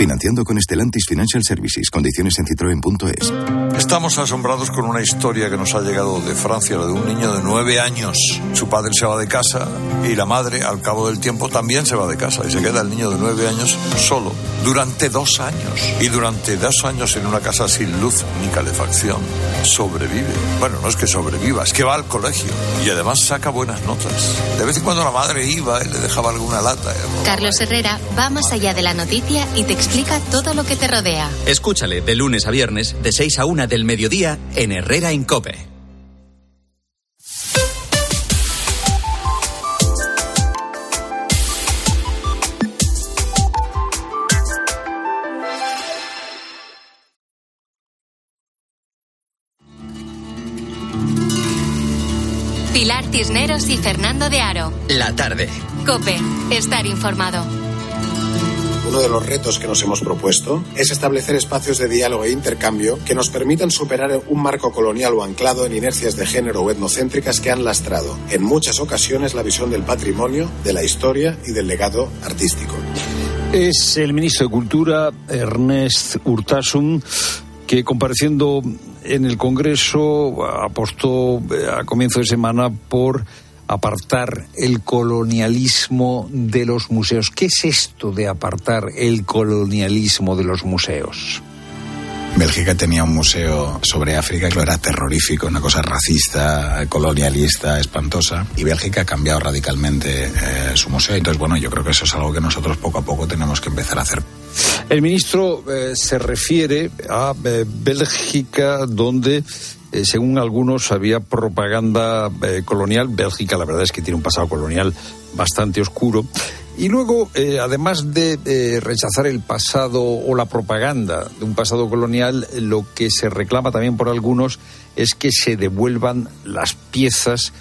Financiando con Estelantis Financial Services. Condiciones en citroen.es. Estamos asombrados con una historia que nos ha llegado de Francia, la de un niño de nueve años. Su padre se va de casa y la madre, al cabo del tiempo, también se va de casa y se queda el niño de nueve años solo durante dos años. Y durante dos años en una casa sin luz ni calefacción. Sobrevive. Bueno, no es que sobreviva, es que va al colegio y además saca buenas notas. De vez en cuando la madre iba y le dejaba alguna lata. Carlos Herrera va más allá de la noticia y te explica todo lo que te rodea. Escúchale de lunes a viernes, de 6 a 1 del mediodía, en Herrera Incope. Pilar Tisneros y Fernando de Aro. La tarde. Cope, estar informado. Uno de los retos que nos hemos propuesto es establecer espacios de diálogo e intercambio que nos permitan superar un marco colonial o anclado en inercias de género o etnocéntricas que han lastrado en muchas ocasiones la visión del patrimonio, de la historia y del legado artístico. Es el ministro de Cultura, Ernest Urtasun, que compareciendo en el Congreso apostó eh, a comienzo de semana por apartar el colonialismo de los museos. ¿Qué es esto de apartar el colonialismo de los museos? Bélgica tenía un museo sobre África que era terrorífico, una cosa racista, colonialista, espantosa. Y Bélgica ha cambiado radicalmente eh, su museo. Entonces, bueno, yo creo que eso es algo que nosotros poco a poco tenemos que empezar a hacer. El ministro eh, se refiere a eh, Bélgica, donde según algunos, había propaganda colonial. Bélgica, la verdad es que tiene un pasado colonial bastante oscuro. Y luego, eh, además de eh, rechazar el pasado o la propaganda de un pasado colonial, lo que se reclama también por algunos es que se devuelvan las piezas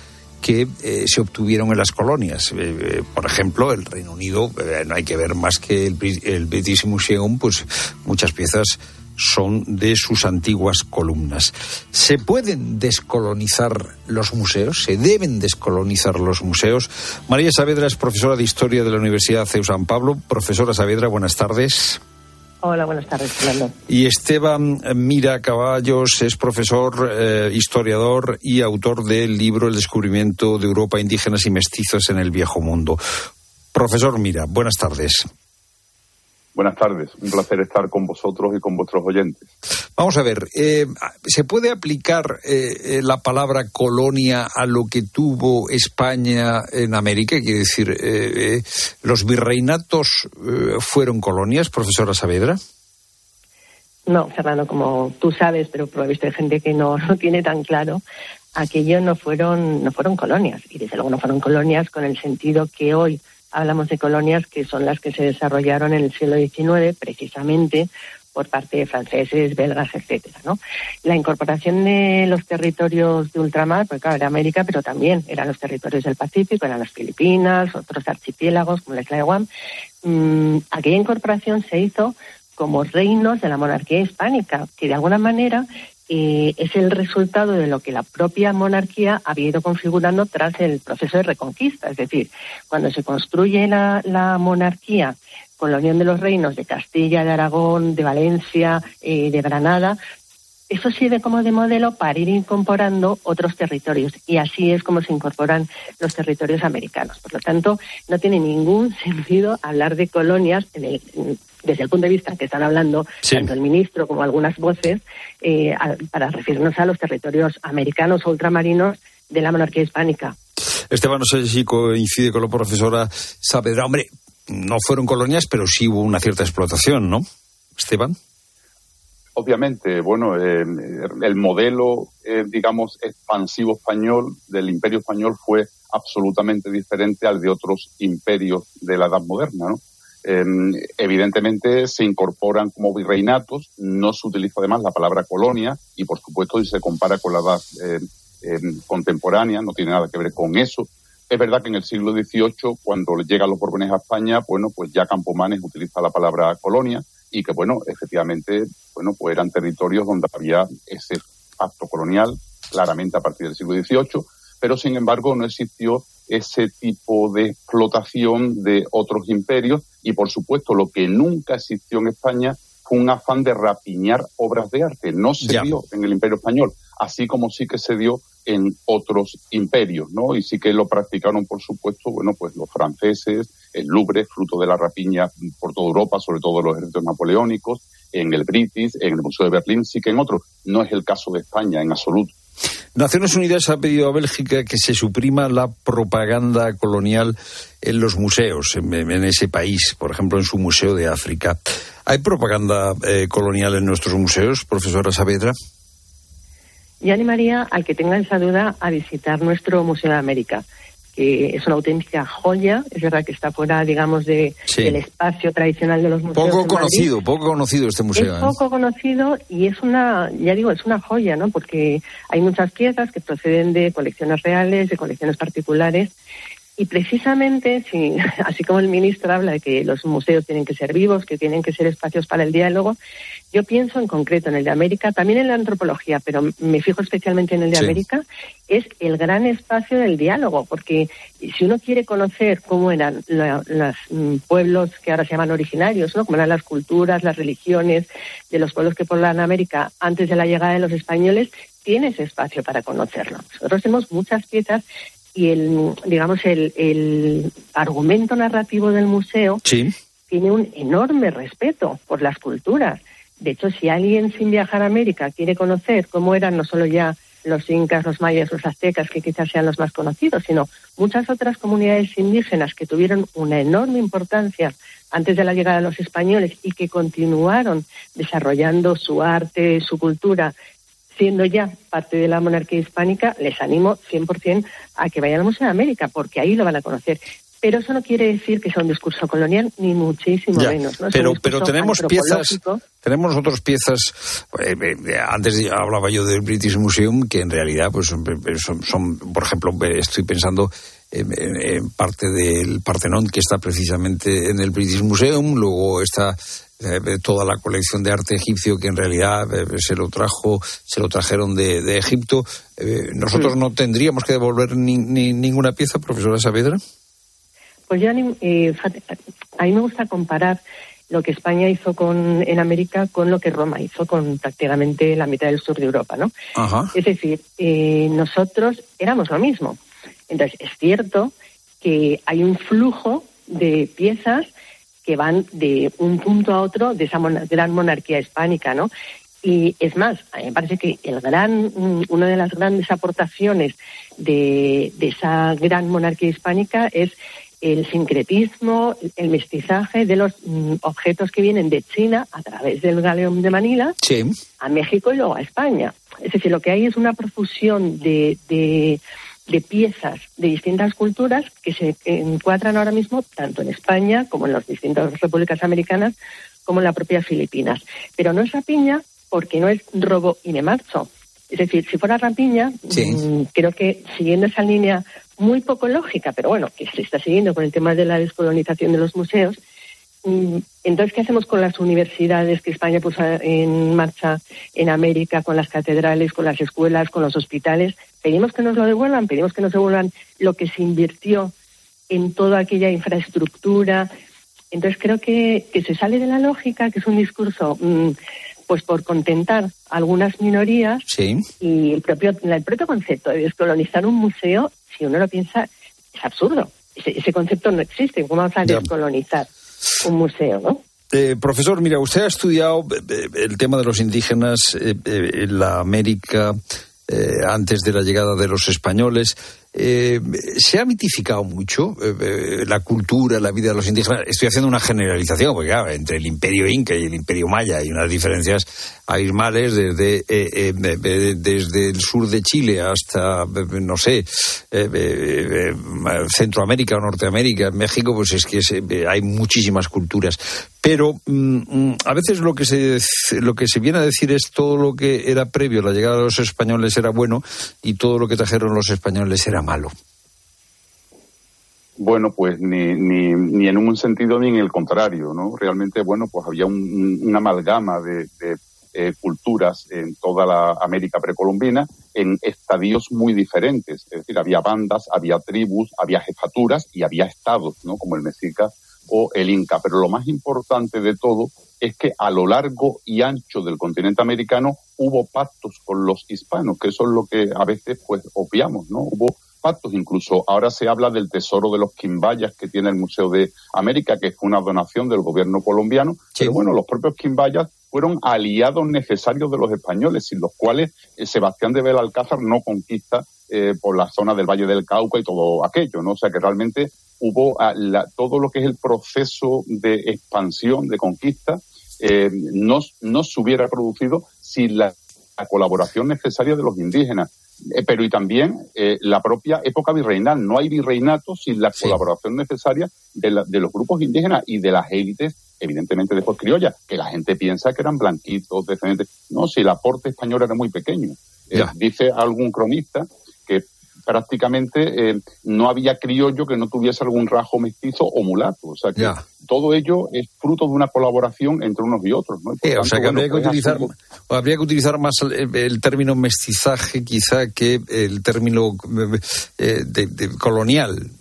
que eh, se obtuvieron en las colonias. Eh, por ejemplo, el Reino Unido, no hay que ver más que el, el British Museum, pues muchas piezas son de sus antiguas columnas. ¿Se pueden descolonizar los museos? ¿Se deben descolonizar los museos? María Saavedra es profesora de Historia de la Universidad CEU San Pablo. Profesora Saavedra, buenas tardes. Hola, buenas tardes, Fernando. Y Esteban Mira Caballos es profesor, eh, historiador y autor del libro El descubrimiento de Europa, indígenas y mestizos en el viejo mundo. Profesor Mira, buenas tardes. Buenas tardes, un placer estar con vosotros y con vuestros oyentes. Vamos a ver, eh, ¿se puede aplicar eh, eh, la palabra colonia a lo que tuvo España en América? Quiere decir, eh, eh, ¿los virreinatos eh, fueron colonias, profesora Saavedra? No, Fernando, como tú sabes, pero por lo visto hay gente que no lo tiene tan claro, aquello no fueron, no fueron colonias. Y desde luego no fueron colonias con el sentido que hoy hablamos de colonias que son las que se desarrollaron en el siglo XIX precisamente por parte de franceses, belgas, etcétera, ¿no? La incorporación de los territorios de ultramar, pues claro, era América, pero también eran los territorios del Pacífico, eran las Filipinas, otros archipiélagos como la isla de Guam. Mm, aquella incorporación se hizo como reinos de la monarquía hispánica, que de alguna manera eh, es el resultado de lo que la propia monarquía había ido configurando tras el proceso de reconquista. Es decir, cuando se construye la, la monarquía con la unión de los reinos de Castilla, de Aragón, de Valencia, eh, de Granada, eso sirve como de modelo para ir incorporando otros territorios y así es como se incorporan los territorios americanos. Por lo tanto, no tiene ningún sentido hablar de colonias en el, desde el punto de vista que están hablando tanto el ministro como algunas voces eh, para referirnos a los territorios americanos o ultramarinos de la monarquía hispánica. Esteban, no sé si coincide con la profesora Saavedra. Hombre, no fueron colonias, pero sí hubo una cierta explotación, ¿no? Esteban. Obviamente, bueno, eh, el modelo, eh, digamos, expansivo español del imperio español fue absolutamente diferente al de otros imperios de la Edad Moderna, ¿no? Em, evidentemente se incorporan como virreinatos, no se utiliza además la palabra colonia y por supuesto si se compara con la edad em, contemporánea no tiene nada que ver con eso. Es verdad que en el siglo XVIII, cuando llegan los Borbones a España, bueno, pues ya Campomanes utiliza la palabra colonia y que, bueno, efectivamente, bueno, pues eran territorios donde había ese pacto colonial, claramente a partir del siglo XVIII, pero sin embargo no existió ese tipo de explotación de otros imperios y, por supuesto, lo que nunca existió en España fue un afán de rapiñar obras de arte. No se dio en el imperio español, así como sí que se dio en otros imperios, ¿no? Y sí que lo practicaron, por supuesto, bueno, pues los franceses, el Louvre, fruto de la rapiña por toda Europa, sobre todo los ejércitos napoleónicos, en el British, en el Museo de Berlín, sí que en otros. No es el caso de España en absoluto. Naciones Unidas ha pedido a Bélgica que se suprima la propaganda colonial en los museos, en, ese país, por ejemplo, en su Museo de África. ¿Hay propaganda eh, colonial en nuestros museos, profesora Saavedra? Yo animaría al que tenga esa duda a visitar nuestro Museo de América que es una auténtica joya. Es verdad que está fuera, digamos, de, del espacio tradicional de los museos. Poco conocido, poco conocido este museo. Es ¿eh? poco conocido y es una, ya digo, es una joya, ¿no? Porque hay muchas piezas que proceden de colecciones reales, de colecciones particulares. Y precisamente, si, así como el ministro habla de que los museos tienen que ser vivos, que tienen que ser espacios para el diálogo, yo pienso en concreto en el de América, también en la antropología, pero me fijo especialmente en el de América, es el gran espacio del diálogo, porque si uno quiere conocer cómo eran los mm, pueblos que ahora se llaman originarios, ¿no? cómo eran las culturas, las religiones de los pueblos que poblan América antes de la llegada de los españoles, tiene ese espacio para conocerlo. Nosotros tenemos muchas piezas y el, digamos, el, el argumento narrativo del museo tiene un enorme respeto por las culturas. De hecho, si alguien sin viajar a América quiere conocer cómo eran no solo ya los incas, los mayas, los aztecas, que quizás sean los más conocidos, sino muchas otras comunidades indígenas que tuvieron una enorme importancia antes de la llegada de los españoles y que continuaron desarrollando su arte, su cultura, siendo ya parte de la monarquía hispánica, les animo 100% a que vayan al Museo de América, porque ahí lo van a conocer. Pero eso no quiere decir que sea un discurso colonial, ni muchísimo menos. ¿no? Pero, pero tenemos piezas, tenemos otras piezas. Eh, eh, antes hablaba yo del British Museum, que en realidad pues son, por ejemplo, estoy pensando en, parte del Partenón, que está precisamente en el British Museum. Luego está eh, toda la colección de arte egipcio que en realidad se lo trajo, se lo trajeron de, Egipto. nosotros no tendríamos que devolver ninguna pieza, profesora Saavedra. Pues yo eh, a mí me gusta comparar lo que España hizo con, en América con lo que Roma hizo con prácticamente la mitad del sur de Europa, ¿no? Es decir, eh, nosotros éramos lo mismo. Entonces, es cierto que hay un flujo de piezas que van de un punto a otro de esa gran monarquía hispánica, ¿no? Y es más, a mí me parece que el gran, mm, una de las grandes aportaciones de, de esa gran monarquía hispánica es el sincretismo, el mestizaje de los mm, objetos que vienen de China a través del galeón de Manila a México y luego a España. Es decir, lo que hay es una profusión de, de, piezas de distintas culturas que se encuadran ahora mismo tanto en España como en las distintas repúblicas americanas como la propia Filipinas. Pero no es rapiña porque no es robo y me marcho. Es decir, si fuera rapiña, mm, creo que siguiendo esa línea muy poco lógica, pero bueno, que se está siguiendo con el tema de la descolonización de los museos, entonces, ¿qué hacemos con las universidades que España puso en marcha en América, con las catedrales, con las escuelas, con los hospitales? Pedimos que nos lo devuelvan, pedimos que nos devuelvan lo que se invirtió en toda aquella infraestructura. Entonces, creo que, que se sale de la lógica, que es un discurso mm, pues por contentar a algunas minorías y el propio, el propio concepto de descolonizar un museo, si uno lo piensa, es absurdo. Ese, concepto no existe. ¿Cómo vamos a descolonizar un museo, no? Eh, profesor, mira, usted ha estudiado eh, eh, el tema de los indígenas en la América antes de la llegada de los españoles. Eh, se ha mitificado mucho eh, eh, la cultura, la vida de los indígenas. Estoy haciendo una generalización, porque entre el imperio inca y el imperio maya hay unas diferencias abismales desde, desde el sur de Chile hasta, no sé, Centroamérica o Norteamérica, México, pues es que hay muchísimas culturas. Pero mm, mm, a veces lo que, se, lo que se viene a decir es todo lo que era previo la llegada de los españoles era bueno y todo lo que trajeron los españoles era malo? Bueno, pues ni, ni, ni, en un sentido ni en el contrario, ¿no? Realmente, bueno, pues había un, una amalgama de, eh, culturas en toda la América precolombina en estadios muy diferentes. Es decir, había bandas, había tribus, había jefaturas y había estados, ¿no? Como el Mexica o el Inca. Pero lo más importante de todo es que a lo largo y ancho del continente americano hubo pactos con los hispanos, que eso es lo que a veces pues obviamos, ¿no? Hubo pactos. Incluso ahora se habla del tesoro de los quimbayas que tiene el Museo de América, que fue una donación del gobierno colombiano. Pero bueno, los propios quimbayas fueron aliados necesarios de los españoles, sin los cuales eh, Sebastián de Belalcázar no conquista eh, por la zona del Valle del Cauca y todo aquello, ¿no? O sea que realmente hubo ah, todo lo que es el proceso de expansión, de conquista, eh, no, no se hubiera producido sin la colaboración necesaria de los indígenas. Eh, pero y también eh, la propia época virreinal. No hay virreinato sin la colaboración necesaria de, los grupos indígenas y de las élites, evidentemente después criollas, que la gente piensa que eran blanquitos, descendientes. No, si el aporte español era muy pequeño. Eh, dice algún cronista prácticamente eh, no había criollo que no tuviese algún rasgo mestizo o mulato. O sea que todo ello es fruto de una colaboración entre unos y otros. ¿no? o sea que habría que, pues, utilizar, habría que utilizar más el, término mestizaje quizá que el término eh, de, colonial.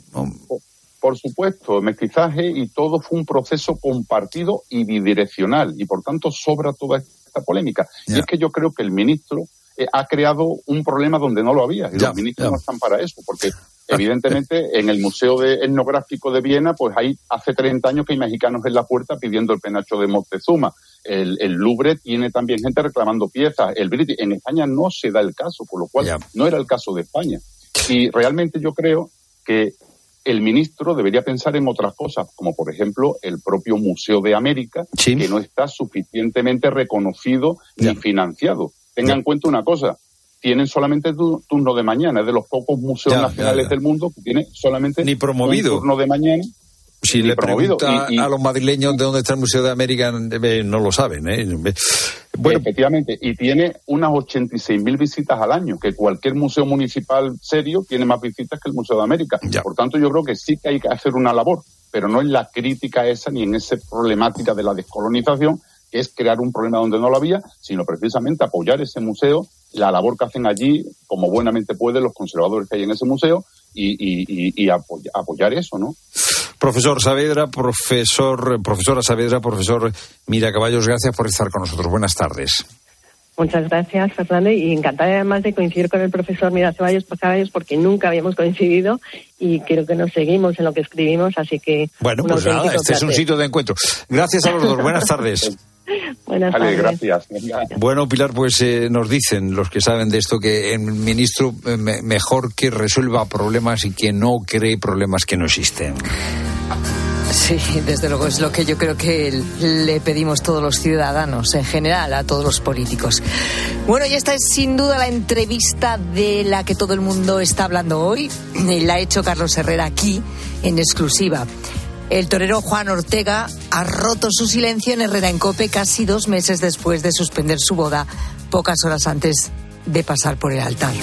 Por supuesto, mestizaje y todo fue un proceso compartido y bidireccional y por tanto sobra toda esta polémica. Y es que yo creo que el ministro eh, ha creado un problema donde no lo había. Y los ministros no están para eso, porque evidentemente en el Museo de Etnográfico de Viena, pues hay hace 30 años que hay mexicanos en la puerta pidiendo el penacho de Moctezuma. El, el Louvre tiene también gente reclamando piezas. El British, en España no se da el caso, por lo cual no era el caso de España. Y realmente yo creo que el ministro debería pensar en otras cosas, como por ejemplo el propio Museo de América, que no está suficientemente reconocido ni financiado. Tenga en cuenta una cosa, tienen solamente turno de mañana, es de los pocos museos nacionales del mundo que tiene solamente Ni promovido. turno de mañana. Si le pregunta a los madrileños de dónde está el Museo de América, eh, no lo saben. ¿eh? Bueno. Efectivamente, y tiene unas 86.000 visitas al año, que cualquier museo municipal serio tiene más visitas que el Museo de América. Por tanto, yo creo que sí que hay que hacer una labor, pero no en la crítica esa ni en esa problemática de la descolonización, es crear un problema donde no lo había, sino precisamente apoyar ese museo, la labor que hacen allí, como buenamente pueden los conservadores que hay en ese museo, y, apoyar eso, ¿no? Profesor Saavedra, profesor, profesora Saavedra, profesor Mira Caballos, gracias por estar con nosotros. Buenas tardes. Muchas gracias, Fernando, y encantada además de coincidir con el profesor Mira Ceballos Caballos porque nunca habíamos coincidido y creo que nos seguimos en lo que escribimos, así que... Bueno, pues nada, este es un sitio de encuentro. Gracias a los dos, buenas tardes. Buenas tardes. gracias. Bueno, Pilar, pues eh, nos dicen los que saben de esto que el ministro eh, mejor que resuelva problemas y que no cree problemas que no existen. Sí, desde luego es lo que yo creo que le pedimos todos los ciudadanos, en general, a todos los políticos. Bueno, y esta es sin duda la entrevista de la que todo el mundo está hablando hoy. La ha hecho Carlos Herrera aquí, en exclusiva. El torero Juan Ortega ha roto su silencio en Herrera en Cope casi dos meses después de suspender su boda, pocas horas antes de pasar por el altar.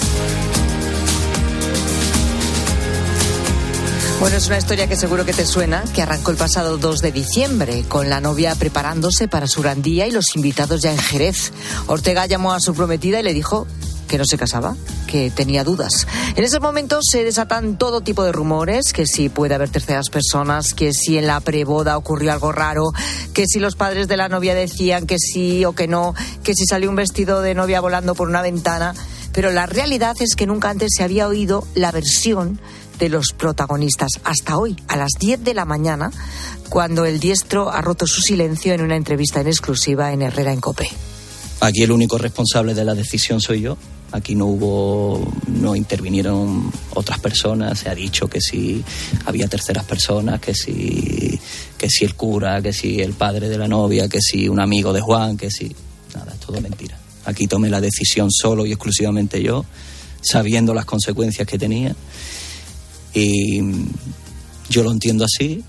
Bueno, es una historia que seguro que te suena, que arrancó el pasado 2 de diciembre, con la novia preparándose para su gran día y los invitados ya en Jerez. Ortega llamó a su prometida y le dijo que no se casaba, que tenía dudas. En ese momento se desatan todo tipo de rumores, que si puede haber terceras personas, que si en la preboda ocurrió algo raro, que si los padres de la novia decían que sí o que no, que si salió un vestido de novia volando por una ventana. Pero la realidad es que nunca antes se había oído la versión de los protagonistas hasta hoy, a las 10 de la mañana, cuando el diestro ha roto su silencio en una entrevista en exclusiva en Herrera en Cope. Aquí el único responsable de la decisión soy yo. Aquí no hubo, no intervinieron otras personas. Se ha dicho que si había terceras personas, que si, que el cura, que si el padre de la novia, que si un amigo de Juan, que si nada, es todo mentira. Aquí tomé la decisión solo y exclusivamente yo, sabiendo las consecuencias que tenía. Y yo lo entiendo así.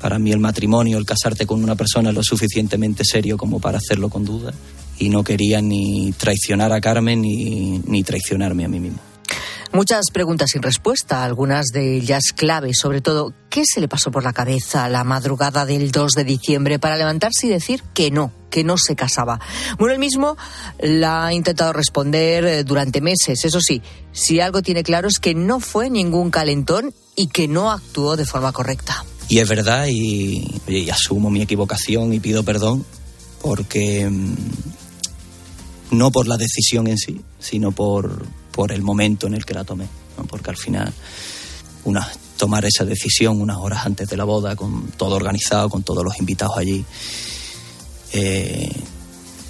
Para mí el matrimonio, el casarte con una persona es lo suficientemente serio como para hacerlo con duda y no quería ni traicionar a Carmen ni, ni traicionarme a mí mismo. Muchas preguntas sin respuesta, algunas de ellas claves, sobre todo, ¿qué se le pasó por la cabeza la madrugada del 2 de diciembre para levantarse y decir que no, que no se casaba? Bueno, él mismo la ha intentado responder eh, durante meses, eso sí, si algo tiene claro es que no fue ningún calentón y que no actuó de forma correcta. Y es verdad, y, asumo mi equivocación y pido perdón, porque mm, no por la decisión en sí, sino por, por el momento en el que la tomé, porque al final una, tomar esa decisión unas horas antes de la boda, con todo organizado, con todos los invitados allí, eh,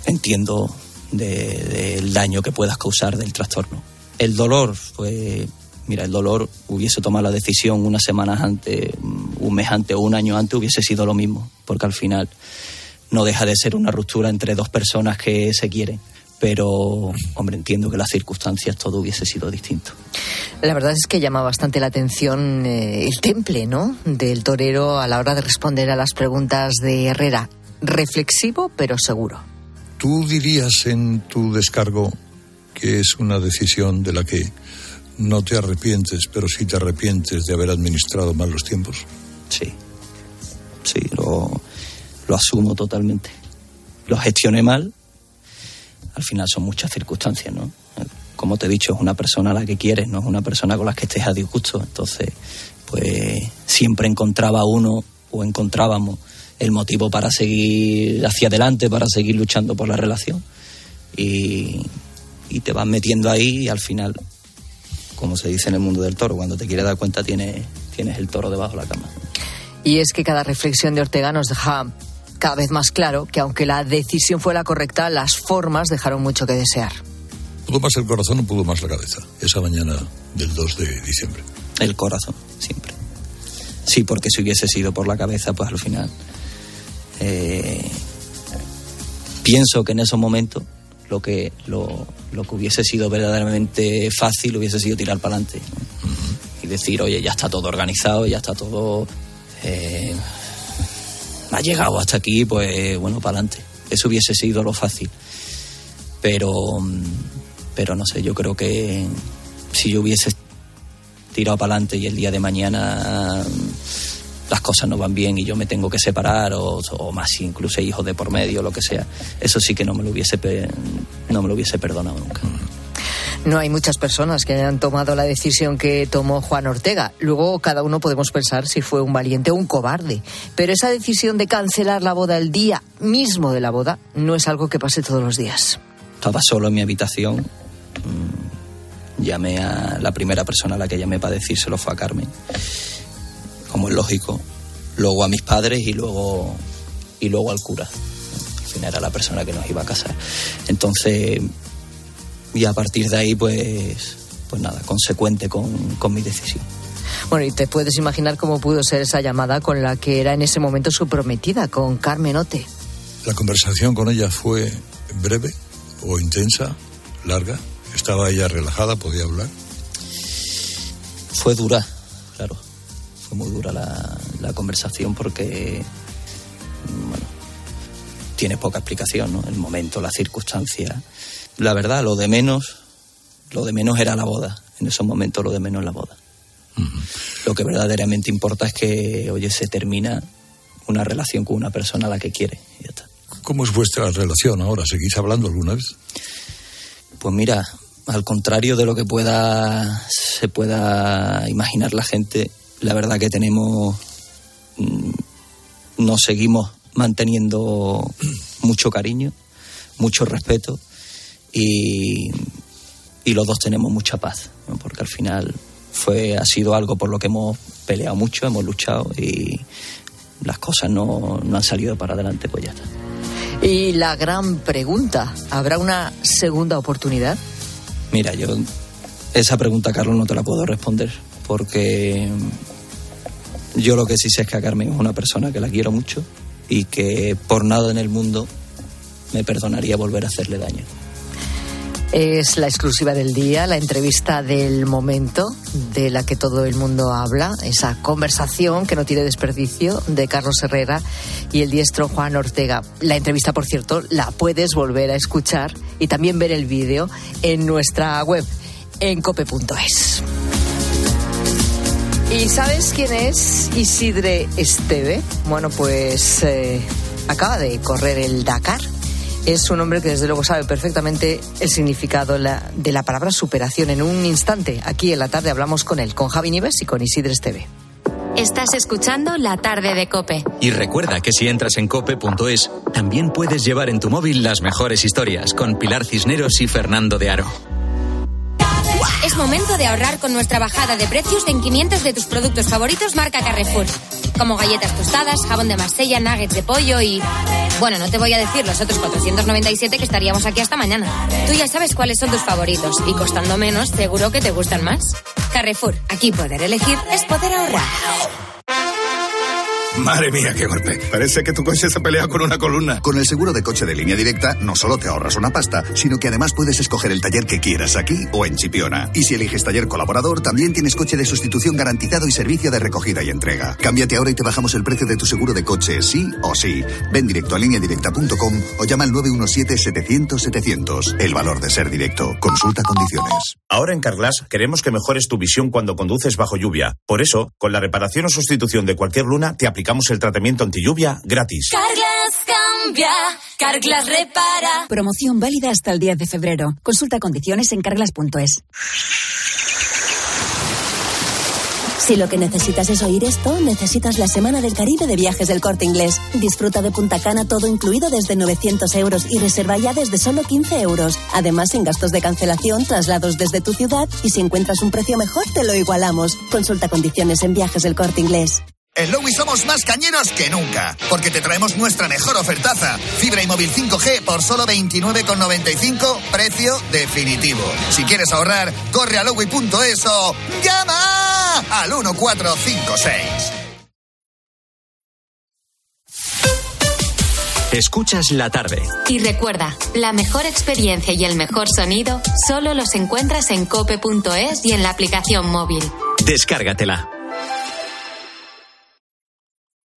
entiendo del daño que puedas causar del trastorno. El dolor, pues, mira, el dolor hubiese tomado la decisión unas semanas antes, un mes antes o un año antes, hubiese sido lo mismo, porque al final no deja de ser una ruptura entre dos personas que se quieren pero hombre, entiendo que las circunstancias todo hubiese sido distinto. La verdad es que llama bastante la atención eh, el temple, ¿no? Del torero a la hora de responder a las preguntas de Herrera. Reflexivo, pero seguro. ¿Tú dirías en tu descargo que es una decisión de la que no te arrepientes, pero sí te arrepientes de haber administrado mal los tiempos? Sí, sí, lo, lo asumo totalmente. Lo gestioné mal, al final son muchas circunstancias, ¿no? Como te he dicho, es una persona a la que quieres, no es una persona con la que estés a disgusto. Entonces, pues siempre encontraba uno o encontrábamos el motivo para seguir hacia adelante, para seguir luchando por la relación. Y, te vas metiendo ahí y al final, como se dice en el mundo del toro, cuando te quieres dar cuenta tienes, tienes el toro debajo de la cama. Y es que cada reflexión de Ortega nos deja cada vez más claro que aunque la decisión fue la correcta, las formas dejaron mucho que desear. ¿Pudo más el corazón o pudo más la cabeza esa mañana del 2 de diciembre? El corazón, siempre. Sí, porque si hubiese sido por la cabeza, pues al final. Eh, pienso que en esos momentos lo que, lo, que hubiese sido verdaderamente fácil hubiese sido tirar para adelante. Y decir, oye, ya está todo organizado, ya está todo. Eh, ha llegado hasta aquí, pues bueno, para adelante. Eso hubiese sido lo fácil. Pero, pero no sé, yo creo que si yo hubiese tirado para adelante y el día de mañana las cosas no van bien y yo me tengo que separar o, o más incluso hijos de por medio, lo que sea, eso sí que no me lo hubiese, no me lo hubiese perdonado nunca. No hay muchas personas que hayan tomado la decisión que tomó Juan Ortega. Luego cada uno podemos pensar si fue un valiente o un cobarde. Pero esa decisión de cancelar la boda el día mismo de la boda no es algo que pase todos los días. Estaba solo en mi habitación. Mm, llamé a la primera persona a la que llamé para decírselo fue a Carmen. Como es lógico. Luego a mis padres y luego, y luego al cura. Al final era la persona que nos iba a casar. Entonces y a partir de ahí, pues, pues nada, consecuente con, con mi decisión. Bueno, y te puedes imaginar cómo pudo ser esa llamada con la que era en ese momento su prometida, con Carmen Ote. ¿La conversación con ella fue breve o intensa, larga? ¿Estaba ella relajada? ¿Podía hablar? Fue dura, claro. Fue muy dura la, la conversación porque, bueno, tiene poca explicación, ¿no? El momento, la circunstancia. La verdad, lo de menos, lo de menos era la boda. En esos momentos lo de menos la boda. Lo que verdaderamente importa es que, oye, se termina una relación con una persona a la que quiere. Y ya está. ¿Cómo es vuestra relación ahora? ¿Seguís hablando alguna vez? Pues mira, al contrario de lo que pueda se pueda imaginar la gente, la verdad que tenemos mm, nos seguimos manteniendo mucho cariño, mucho respeto y, y los dos tenemos mucha paz, ¿no? porque al final fue ha sido algo por lo que hemos peleado mucho, hemos luchado y las cosas no, no han salido para adelante, pues ya está. Y la gran pregunta, ¿habrá una segunda oportunidad? Mira, yo esa pregunta, Carlos, no te la puedo responder porque yo lo que sí sé es que a Carmen es una persona que la quiero mucho y que por nada en el mundo me perdonaría volver a hacerle daño. Es la exclusiva del día, la entrevista del momento de la que todo el mundo habla, esa conversación que no tiene desperdicio de Carlos Herrera y el diestro Juan Ortega. La entrevista, por cierto, la puedes volver a escuchar y también ver el vídeo en nuestra web en cope.es. ¿Y sabes quién es Isidre Esteve? Bueno, pues eh, acaba de correr el Dakar. Es un hombre que desde luego sabe perfectamente el significado la- de la palabra superación. En un instante, aquí en la tarde, hablamos con él, con Javi Nieves y con Isidre Esteve. Estás escuchando La Tarde de Cope. Y recuerda que si entras en cope.es, también puedes llevar en tu móvil las mejores historias con Pilar Cisneros y Fernando de Aro. Es momento de ahorrar con nuestra bajada de precios en 500 de tus productos favoritos marca Carrefour. Como galletas tostadas, jabón de Marsella, nuggets de pollo y... Bueno, no te voy a decir los otros 497 que estaríamos aquí hasta mañana. Tú ya sabes cuáles son tus favoritos y costando menos, seguro que te gustan más. Carrefour, aquí poder elegir es poder ahorrar. Madre mía, qué golpe. Parece que tu coche se pelea con una columna. Con el seguro de coche de línea directa, no solo te ahorras una pasta, sino que además puedes escoger el taller que quieras aquí o en Chipiona. Y si eliges taller colaborador, también tienes coche de sustitución garantizado y servicio de recogida y entrega. Cámbiate ahora y te bajamos el precio de tu seguro de coche, sí o sí. Ven directo a lineadirecta.com o llama al 917-700-700. El valor de ser directo. Consulta condiciones. Ahora en Carglass queremos que mejores tu visión cuando conduces bajo lluvia. Por eso, con la reparación o sustitución de cualquier luna, te aplicamos el tratamiento anti lluvia gratis. Carglass cambia, Carglass repara. Promoción válida hasta el 10 de febrero. Consulta condiciones en carglass.es. Si lo que necesitas es oír esto, necesitas la Semana del Caribe de Viajes del Corte Inglés. Disfruta de Punta Cana todo incluido desde 900 euros y reserva ya desde solo 15 euros. Además, en gastos de cancelación, traslados desde tu ciudad y si encuentras un precio mejor, te lo igualamos. Consulta condiciones en Viajes del Corte Inglés. En Lowy somos más cañeros que nunca, porque te traemos nuestra mejor ofertaza. Fibra y móvil 5G por solo 29,95, precio definitivo. Si quieres ahorrar, corre a lowy.es o llama al 1456. Escuchas la tarde. Y recuerda, la mejor experiencia y el mejor sonido solo los encuentras en cope.es y en la aplicación móvil. Descárgatela.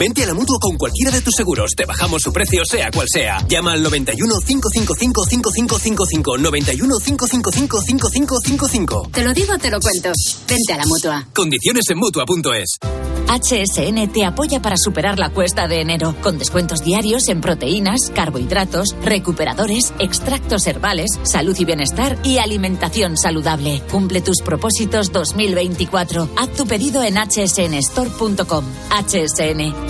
Vente a la mutua con cualquiera de tus seguros. Te bajamos su precio, sea cual sea. Llama al 91 555 5555. 91 555 5555. Te lo digo o te lo cuento. Vente a la mutua. Condiciones en mutua.es. HSN te apoya para superar la cuesta de enero, con descuentos diarios en proteínas, carbohidratos, recuperadores, extractos herbales, salud y bienestar y alimentación saludable. Cumple tus propósitos 2024. Haz tu pedido en hsnstore.com. HSN,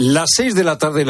Las seis de la tarde, las